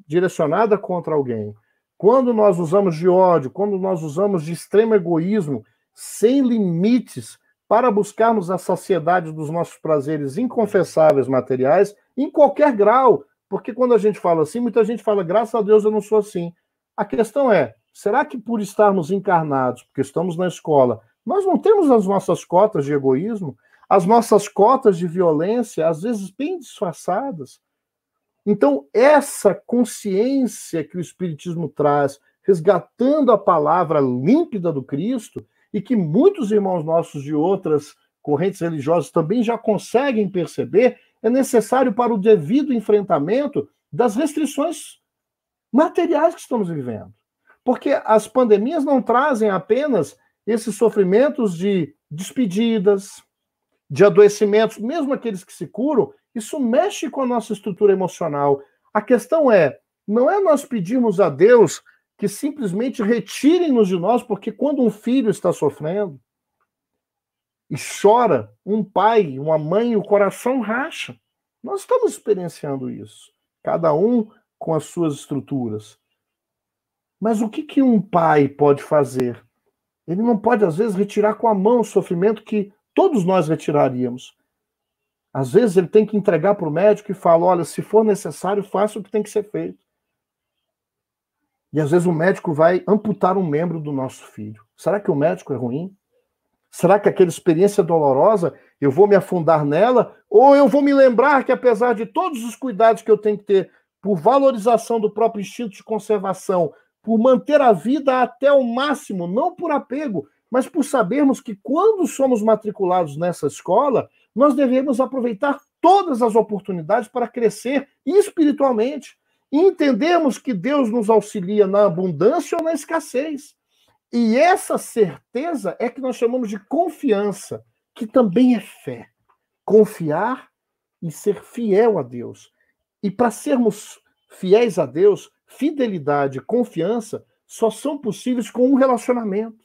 direcionada contra alguém, quando nós usamos de ódio, quando nós usamos de extremo egoísmo, sem limites, para buscarmos a saciedade dos nossos prazeres inconfessáveis materiais, em qualquer grau. Porque quando a gente fala assim, muita gente fala, graças a Deus eu não sou assim. A questão é, será que por estarmos encarnados, porque estamos na escola, nós não temos as nossas cotas de egoísmo, as nossas cotas de violência, às vezes bem disfarçadas. Então, essa consciência que o Espiritismo traz, resgatando a palavra límpida do Cristo, e que muitos irmãos nossos de outras correntes religiosas também já conseguem perceber, é necessário para o devido enfrentamento das restrições materiais que estamos vivendo. Porque as pandemias não trazem apenas esses sofrimentos de despedidas, de adoecimentos, mesmo aqueles que se curam, isso mexe com a nossa estrutura emocional. A questão é, não é nós pedirmos a Deus que simplesmente retirem-nos de nós, porque quando um filho está sofrendo e chora, um pai, uma mãe, o coração racha. Nós estamos experienciando isso, cada um com as suas estruturas. Mas o que, que um pai pode fazer ele não pode, às vezes, retirar com a mão o sofrimento que todos nós retiraríamos. Às vezes, ele tem que entregar para o médico e falar: olha, se for necessário, faça o que tem que ser feito. E às vezes o médico vai amputar um membro do nosso filho. Será que o médico é ruim? Será que aquela experiência dolorosa eu vou me afundar nela? Ou eu vou me lembrar que, apesar de todos os cuidados que eu tenho que ter por valorização do próprio instinto de conservação, por manter a vida até o máximo, não por apego, mas por sabermos que quando somos matriculados nessa escola, nós devemos aproveitar todas as oportunidades para crescer espiritualmente e entendermos que Deus nos auxilia na abundância ou na escassez. E essa certeza é que nós chamamos de confiança, que também é fé. Confiar e ser fiel a Deus. E para sermos fiéis a Deus, fidelidade e confiança só são possíveis com um relacionamento.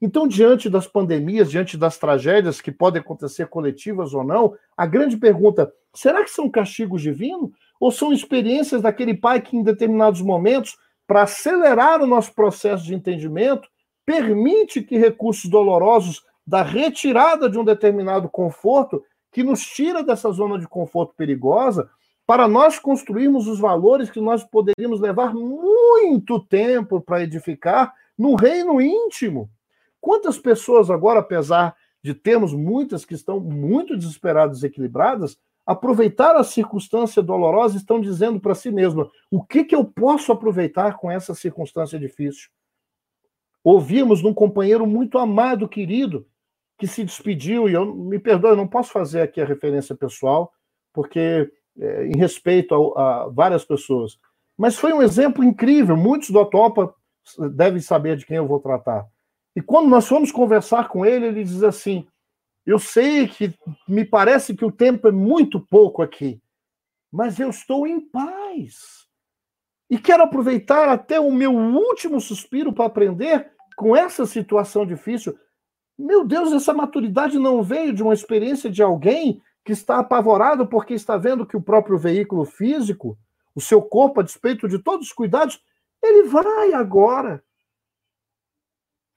Então, diante das pandemias, diante das tragédias que podem acontecer coletivas ou não, a grande pergunta: será que são castigos divinos? Ou são experiências daquele pai que, em determinados momentos, para acelerar o nosso processo de entendimento, permite que recursos dolorosos da retirada de um determinado conforto, que nos tira dessa zona de conforto perigosa, para nós construirmos os valores que nós poderíamos levar muito tempo para edificar no reino íntimo. Quantas pessoas agora, apesar de termos muitas que estão muito desesperadas desequilibradas, aproveitaram a circunstância dolorosa estão dizendo para si mesma: o que, que eu posso aproveitar com essa circunstância difícil? Ouvimos num companheiro muito amado, querido, que se despediu, e eu me perdoe, eu não posso fazer aqui a referência pessoal, porque é, em respeito a, a, várias pessoas. Mas foi um exemplo incrível, muitos do Atopa devem saber de quem eu vou tratar. E quando nós fomos conversar com ele, ele diz assim: Eu sei que me parece que o tempo é muito pouco aqui, mas eu estou em paz. E quero aproveitar até o meu último suspiro para aprender com essa situação difícil. Meu Deus, essa maturidade não veio de uma experiência de alguém que está apavorado porque está vendo que o próprio veículo físico, o seu corpo, a despeito de todos os cuidados, ele vai agora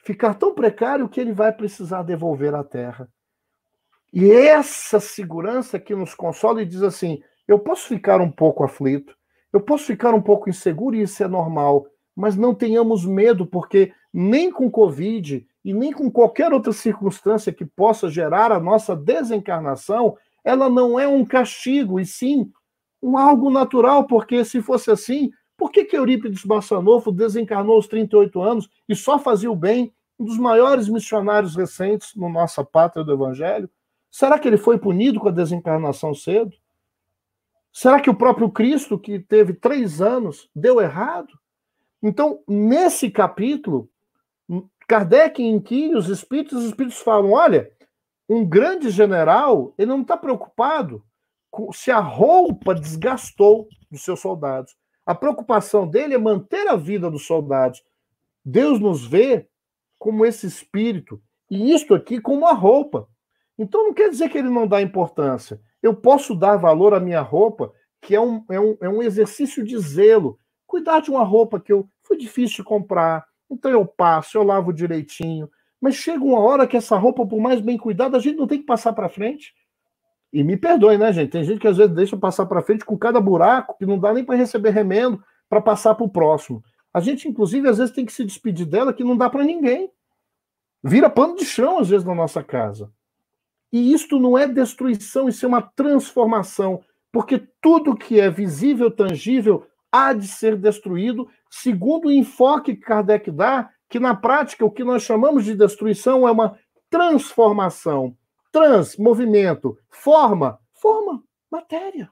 ficar tão precário que ele vai precisar devolver a terra. E essa segurança que nos consola e diz assim: eu posso ficar um pouco aflito, eu posso ficar um pouco inseguro e isso é normal, mas não tenhamos medo, porque nem com Covid e nem com qualquer outra circunstância que possa gerar a nossa desencarnação, ela não é um castigo, e sim um algo natural, porque se fosse assim, por que, que Eurípides Bassanofo desencarnou aos 38 anos e só fazia o bem um dos maiores missionários recentes na nossa pátria do Evangelho? Será que ele foi punido com a desencarnação cedo? Será que o próprio Cristo, que teve três anos, deu errado? Então, nesse capítulo, Kardec inquire os espíritos, os espíritos falam: olha, um grande general, ele não está preocupado se a roupa desgastou dos seus soldados. A preocupação dele é manter a vida dos soldados. Deus nos vê como esse espírito, e isto aqui como a roupa. Então não quer dizer que ele não dá importância. Eu posso dar valor à minha roupa, que é um, é um, é um exercício de zelo. Cuidar de uma roupa que eu foi difícil de comprar, então eu passo, eu lavo direitinho. Mas chega uma hora que essa roupa, por mais bem cuidada, a gente não tem que passar para frente. E me perdoe, né, gente? Tem gente que às vezes deixa passar para frente com cada buraco que não dá nem para receber remendo para passar para o próximo. A gente, inclusive, às vezes tem que se despedir dela que não dá para ninguém. Vira pano de chão, às vezes, na nossa casa. E isto não é destruição, isso é uma transformação. Porque tudo que é visível, tangível, há de ser destruído, segundo o enfoque que Kardec dá, que na prática o que nós chamamos de destruição é uma transformação. Trans, movimento, forma, forma, matéria.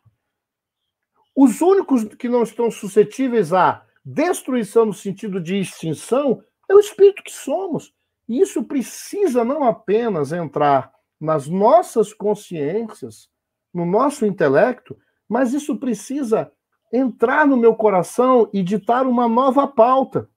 Os únicos que não estão suscetíveis à destruição no sentido de extinção é o espírito que somos. E isso precisa não apenas entrar nas nossas consciências, no nosso intelecto, mas isso precisa entrar no meu coração e ditar uma nova pauta.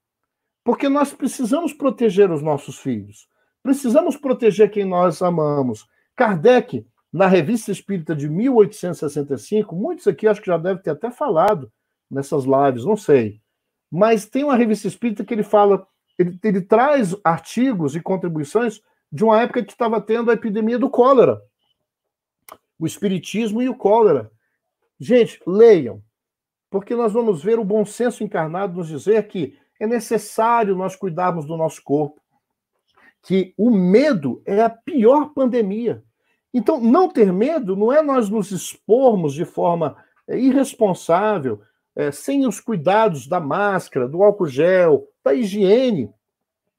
Porque nós precisamos proteger os nossos filhos. Precisamos proteger quem nós amamos. Kardec, na Revista Espírita de 1865, muitos aqui acho que já devem ter até falado nessas lives, não sei. Mas tem uma revista espírita que ele fala, ele, ele traz artigos e contribuições de uma época que estava tendo a epidemia do cólera. O espiritismo e o cólera. Gente, leiam, porque nós vamos ver o bom senso encarnado nos dizer que é necessário nós cuidarmos do nosso corpo. Que o medo é a pior pandemia. Então, não ter medo não é nós nos expormos de forma é, irresponsável, é, sem os cuidados da máscara, do álcool gel, da higiene.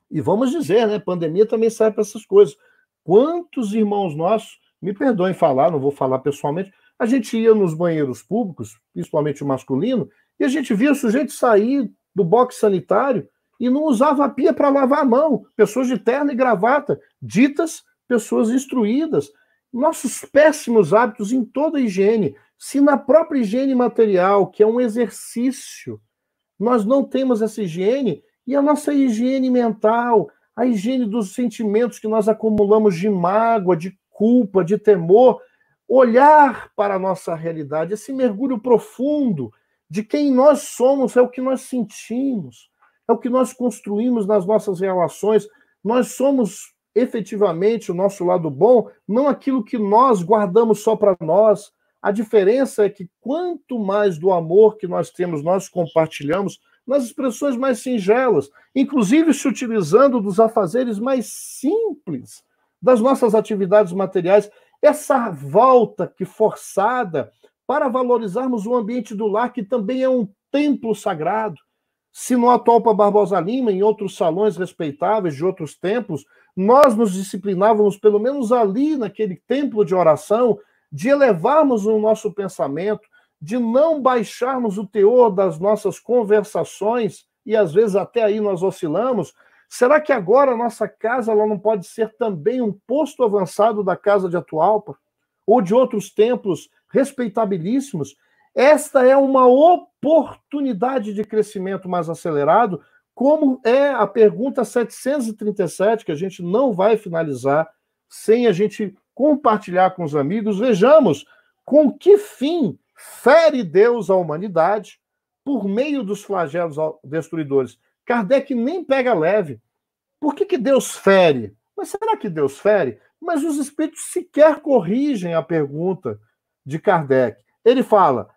E vamos dizer, né? Pandemia também serve para essas coisas. Quantos irmãos nossos, me perdoem falar, não vou falar pessoalmente, a gente ia nos banheiros públicos, principalmente o masculino, e a gente via o sujeito sair do box sanitário e não usava a pia para lavar a mão. Pessoas de terno e gravata, ditas pessoas instruídas. Nossos péssimos hábitos em toda a higiene. Se na própria higiene material, que é um exercício, nós não temos essa higiene, e a nossa higiene mental, a higiene dos sentimentos que nós acumulamos de mágoa, de culpa, de temor, olhar para a nossa realidade, esse mergulho profundo de quem nós somos, é o que nós sentimos, é o que nós construímos nas nossas relações. Nós somos efetivamente o nosso lado bom, não aquilo que nós guardamos só para nós. A diferença é que quanto mais do amor que nós temos, nós compartilhamos nas expressões mais singelas, inclusive se utilizando dos afazeres mais simples das nossas atividades materiais, essa volta que forçada para valorizarmos o ambiente do lar, que também é um templo sagrado. Se no atual para Barbosa Lima, em outros salões respeitáveis de outros templos, nós nos disciplinávamos, pelo menos ali naquele templo de oração, de elevarmos o nosso pensamento, de não baixarmos o teor das nossas conversações, e às vezes até aí nós oscilamos. Será que agora a nossa casa ela não pode ser também um posto avançado da casa de Atualpa? Ou de outros templos respeitabilíssimos? Esta é uma oportunidade de crescimento mais acelerado, como é a pergunta 737, que a gente não vai finalizar sem a gente compartilhar com os amigos. Vejamos com que fim fere Deus a humanidade por meio dos flagelos destruidores. Kardec nem pega leve. Por que, que Deus fere? Mas será que Deus fere? Mas os espíritos sequer corrigem a pergunta de Kardec. Ele fala: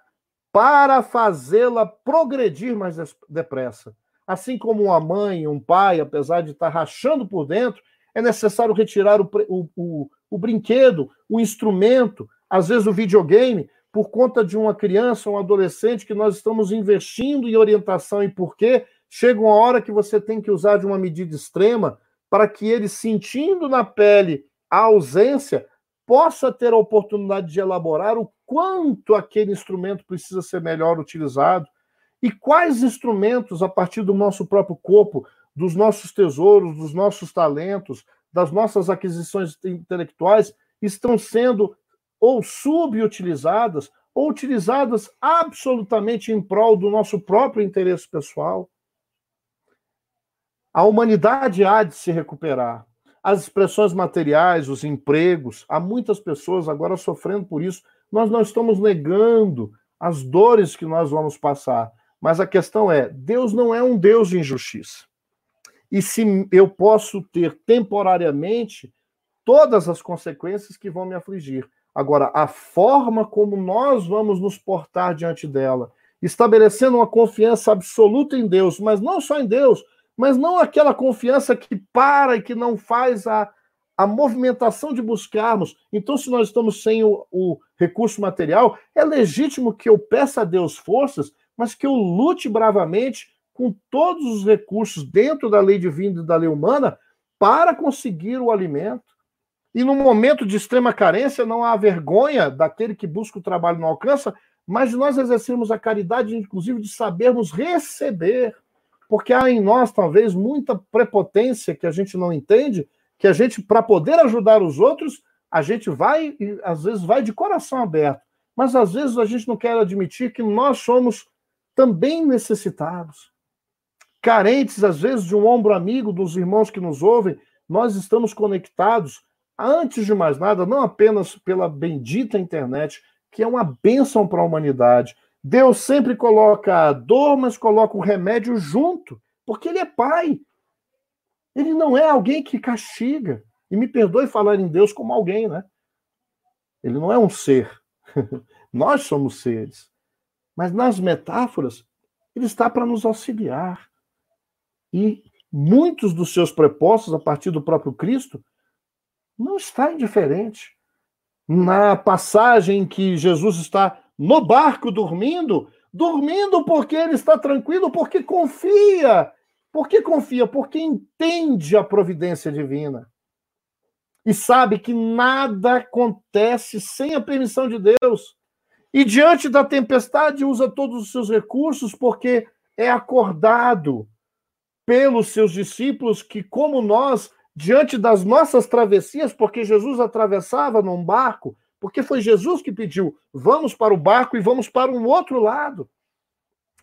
para fazê-la progredir mais depressa. Assim como uma mãe, um pai, apesar de estar rachando por dentro, é necessário retirar o, o, o, o brinquedo, o instrumento, às vezes o videogame, por conta de uma criança, um adolescente que nós estamos investindo em orientação e porquê, chega uma hora que você tem que usar de uma medida extrema para que ele, sentindo na pele a ausência, possa ter a oportunidade de elaborar o quanto aquele instrumento precisa ser melhor utilizado e quais instrumentos, a partir do nosso próprio corpo, dos nossos tesouros, dos nossos talentos, das nossas aquisições intelectuais, estão sendo ou subutilizadas, ou utilizadas absolutamente em prol do nosso próprio interesse pessoal. A humanidade há de se recuperar. As expressões materiais, os empregos, há muitas pessoas agora sofrendo por isso. Nós não estamos negando as dores que nós vamos passar, mas a questão é: Deus não é um Deus de injustiça. E se eu posso ter temporariamente todas as consequências que vão me afligir, Agora, a forma como nós vamos nos portar diante dela, estabelecendo uma confiança absoluta em Deus, mas não só em Deus, mas não aquela confiança que para e que não faz a, a movimentação de buscarmos. Então, se nós estamos sem o, o recurso material, é legítimo que eu peça a Deus forças, mas que eu lute bravamente com todos os recursos dentro da lei divina e da lei humana para conseguir o alimento. E no momento de extrema carência, não há vergonha daquele que busca o trabalho não alcança, mas nós exercemos a caridade, inclusive, de sabermos receber. Porque há em nós, talvez, muita prepotência que a gente não entende, que a gente, para poder ajudar os outros, a gente vai, e às vezes, vai de coração aberto. Mas às vezes a gente não quer admitir que nós somos também necessitados. Carentes, às vezes, de um ombro amigo dos irmãos que nos ouvem, nós estamos conectados antes de mais nada, não apenas pela bendita internet, que é uma bênção para a humanidade. Deus sempre coloca a dor, mas coloca o remédio junto, porque Ele é Pai. Ele não é alguém que castiga. E me perdoe falar em Deus como alguém, né? Ele não é um ser. [laughs] Nós somos seres. Mas nas metáforas, ele está para nos auxiliar. E muitos dos seus prepostos, a partir do próprio Cristo, não está indiferente. Na passagem em que Jesus está no barco dormindo, dormindo porque ele está tranquilo, porque confia. Por que confia? Porque entende a providência divina. E sabe que nada acontece sem a permissão de Deus. E diante da tempestade usa todos os seus recursos porque é acordado pelos seus discípulos que, como nós, diante das nossas travessias, porque Jesus atravessava num barco, porque foi Jesus que pediu: vamos para o barco e vamos para um outro lado.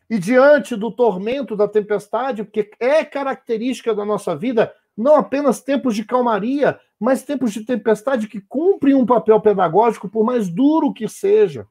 E diante do tormento da tempestade, porque é característica da nossa vida, não apenas tempos de calmaria, mas tempos de tempestade que cumprem um papel pedagógico, por mais duro que seja.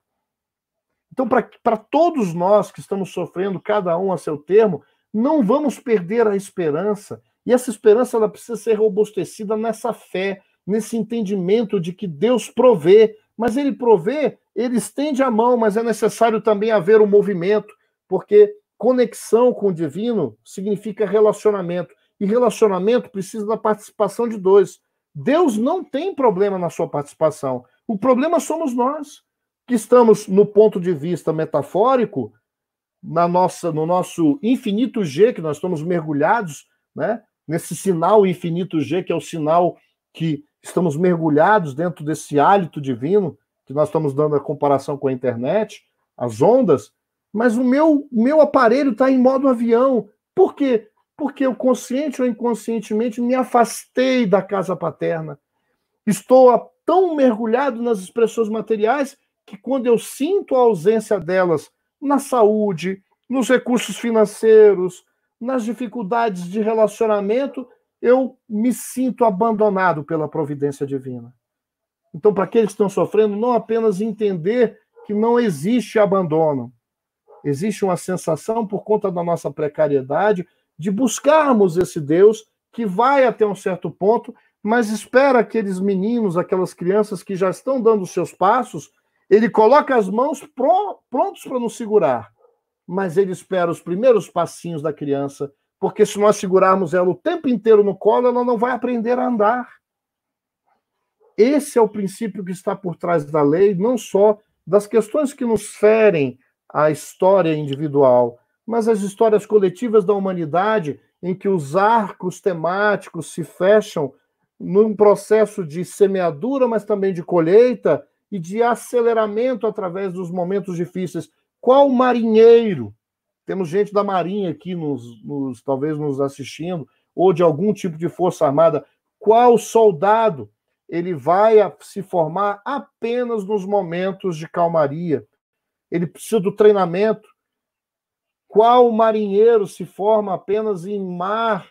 Então, para todos nós que estamos sofrendo, cada um a seu termo, não vamos perder a esperança. E essa esperança ela precisa ser robustecida nessa fé, nesse entendimento de que Deus provê. Mas ele provê, ele estende a mão, mas é necessário também haver um movimento, porque conexão com o divino significa relacionamento. E relacionamento precisa da participação de dois. Deus não tem problema na sua participação. O problema somos nós que estamos no ponto de vista metafórico, na nossa, no nosso infinito G, que nós estamos mergulhados, né? Nesse sinal infinito G, que é o sinal que estamos mergulhados dentro desse hálito divino, que nós estamos dando a comparação com a internet, as ondas, mas o meu, meu aparelho está em modo avião. Por quê? Porque eu, consciente ou inconscientemente, me afastei da casa paterna. Estou tão mergulhado nas expressões materiais que quando eu sinto a ausência delas na saúde, nos recursos financeiros, nas dificuldades de relacionamento, eu me sinto abandonado pela providência divina. Então, para aqueles que estão sofrendo, não apenas entender que não existe abandono, existe uma sensação, por conta da nossa precariedade, de buscarmos esse Deus que vai até um certo ponto, mas espera aqueles meninos, aquelas crianças que já estão dando seus passos, ele coloca as mãos prontos para nos segurar, mas ele espera os primeiros passinhos da criança, porque se nós segurarmos ela o tempo inteiro no colo, ela não vai aprender a andar. Esse é o princípio que está por trás da lei, não só das questões que nos ferem a história individual, mas as histórias coletivas da humanidade, em que os arcos temáticos se fecham num processo de semeadura, mas também de colheita, e de aceleramento através dos momentos difíceis. Qual marinheiro? Temos gente da Marinha aqui, nos, nos, talvez nos assistindo, ou de algum tipo de força armada. Qual soldado? Ele vai se formar apenas nos momentos de calmaria. Ele precisa do treinamento. Qual marinheiro se forma apenas em mar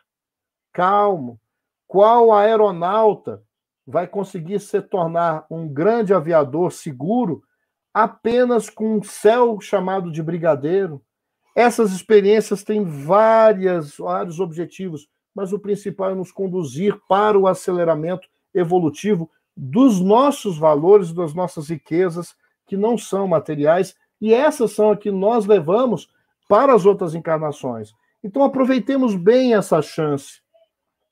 calmo? Qual aeronauta vai conseguir se tornar um grande aviador seguro apenas com um céu chamado de brigadeiro. Essas experiências têm várias, vários objetivos, mas o principal é nos conduzir para o aceleramento evolutivo dos nossos valores, das nossas riquezas, que não são materiais, e essas são as que nós levamos para as outras encarnações. Então aproveitemos bem essa chance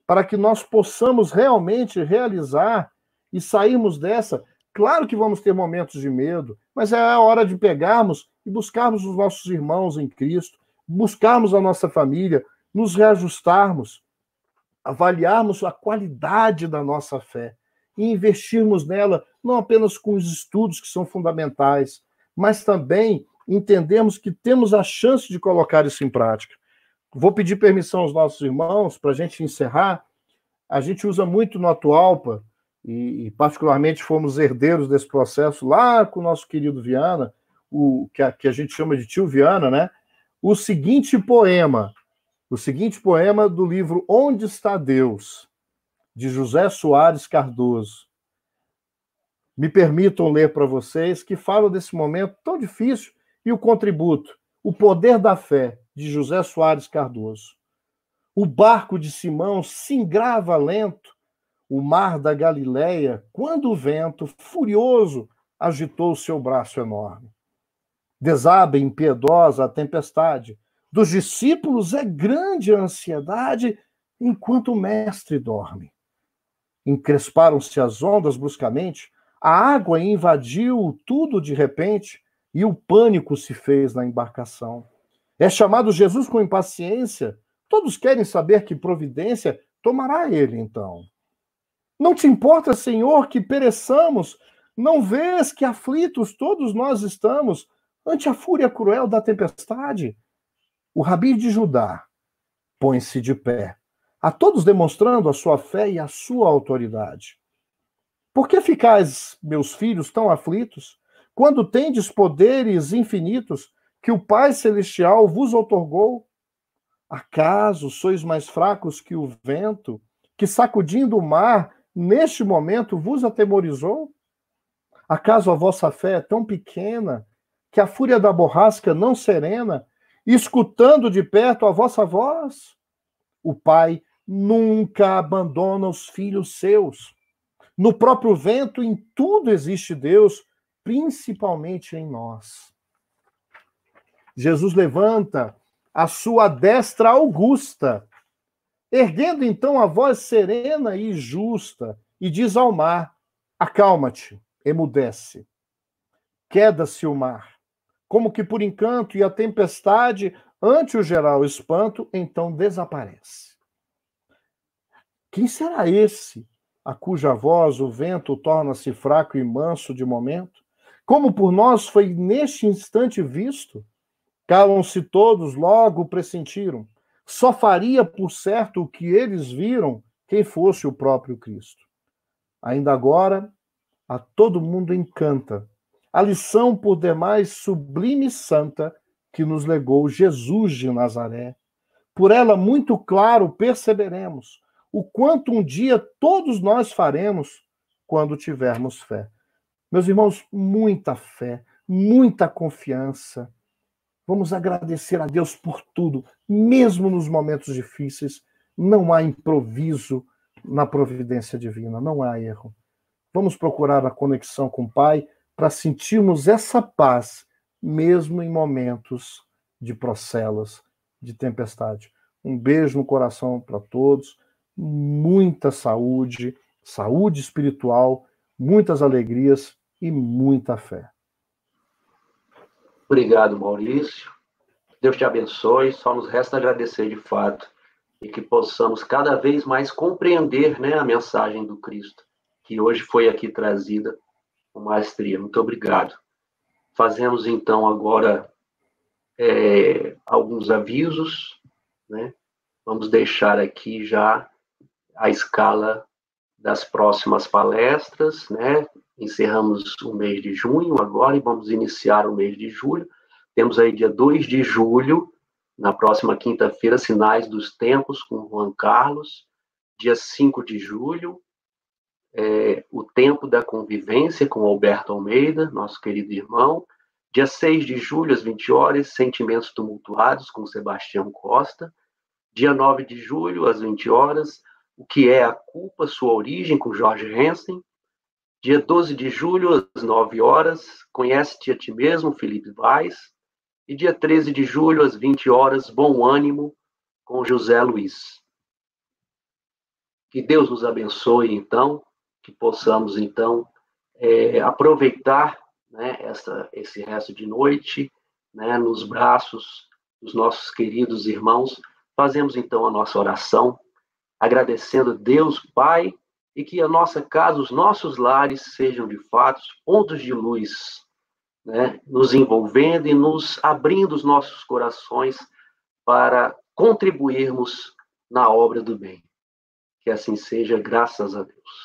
para que nós possamos realmente realizar e sairmos dessa. Claro que vamos ter momentos de medo, mas é a hora de pegarmos e buscarmos os nossos irmãos em Cristo, buscarmos a nossa família, nos reajustarmos, avaliarmos a qualidade da nossa fé e investirmos nela não apenas com os estudos que são fundamentais, mas também entendermos que temos a chance de colocar isso em prática. Vou pedir permissão aos nossos irmãos para a gente encerrar. A gente usa muito no Atualpa, e, e, particularmente fomos herdeiros desse processo lá com o nosso querido Viana, o que a, que a gente chama de tio Viana, né? O seguinte poema, o seguinte poema do livro Onde está Deus, de José Soares Cardoso. Me permitam ler para vocês que fala desse momento tão difícil e o contributo, o poder da fé de José Soares Cardoso. O barco de Simão se engrava lento, o mar da Galileia, quando o vento, furioso, agitou seu braço enorme. Desaba impiedosa a tempestade. Dos discípulos é grande a ansiedade, enquanto o mestre dorme. Encresparam-se as ondas bruscamente, a água invadiu tudo de repente, e o pânico se fez na embarcação. É chamado Jesus com impaciência. Todos querem saber que providência tomará ele então. Não te importa, Senhor, que pereçamos? Não vês que aflitos todos nós estamos ante a fúria cruel da tempestade? O rabi de Judá põe-se de pé, a todos demonstrando a sua fé e a sua autoridade. Por que ficais, meus filhos, tão aflitos? Quando tendes poderes infinitos que o Pai Celestial vos otorgou? Acaso sois mais fracos que o vento, que sacudindo o mar, neste momento vos atemorizou? Acaso a vossa fé é tão pequena que a fúria da borrasca não serena, escutando de perto a vossa voz? O Pai nunca abandona os filhos seus. No próprio vento, em tudo existe Deus, principalmente em nós. Jesus levanta a sua destra augusta, erguendo então a voz serena e justa, e diz ao mar: Acalma-te, emudece. Queda-se o mar, como que por encanto, e a tempestade, ante o geral espanto, então desaparece. Quem será esse a cuja voz o vento torna-se fraco e manso de momento? Como por nós foi neste instante visto, calam-se todos, logo pressentiram. Só faria por certo o que eles viram quem fosse o próprio Cristo. Ainda agora, a todo mundo encanta a lição por demais sublime e santa que nos legou Jesus de Nazaré. Por ela, muito claro, perceberemos o quanto um dia todos nós faremos quando tivermos fé. Meus irmãos, muita fé, muita confiança. Vamos agradecer a Deus por tudo, mesmo nos momentos difíceis. Não há improviso na providência divina, não há erro. Vamos procurar a conexão com o Pai para sentirmos essa paz, mesmo em momentos de procelas, de tempestade. Um beijo no coração para todos, muita saúde, saúde espiritual, muitas alegrias e muita fé. Obrigado, Maurício. Deus te abençoe. Só nos resta agradecer de fato e que possamos cada vez mais compreender né, a mensagem do Cristo, que hoje foi aqui trazida com maestria. Muito obrigado. Fazemos então agora é, alguns avisos, né? Vamos deixar aqui já a escala das próximas palestras, né? Encerramos o mês de junho agora e vamos iniciar o mês de julho. Temos aí dia 2 de julho, na próxima quinta-feira, Sinais dos Tempos, com Juan Carlos. Dia 5 de julho, é, O Tempo da Convivência, com Alberto Almeida, nosso querido irmão. Dia 6 de julho, às 20 horas, Sentimentos Tumultuados, com Sebastião Costa. Dia 9 de julho, às 20 horas, O que é a Culpa, Sua Origem, com Jorge Hansen. Dia 12 de julho, às 9 horas, Conhece-te a ti mesmo, Felipe Vaz. E dia 13 de julho, às 20 horas, Bom Ânimo, com José Luiz. Que Deus nos abençoe, então, que possamos, então, é, aproveitar né, essa, esse resto de noite, né, nos braços dos nossos queridos irmãos. Fazemos, então, a nossa oração, agradecendo a Deus Pai e que a nossa casa, os nossos lares sejam de fato pontos de luz, né, nos envolvendo e nos abrindo os nossos corações para contribuirmos na obra do bem. Que assim seja, graças a Deus.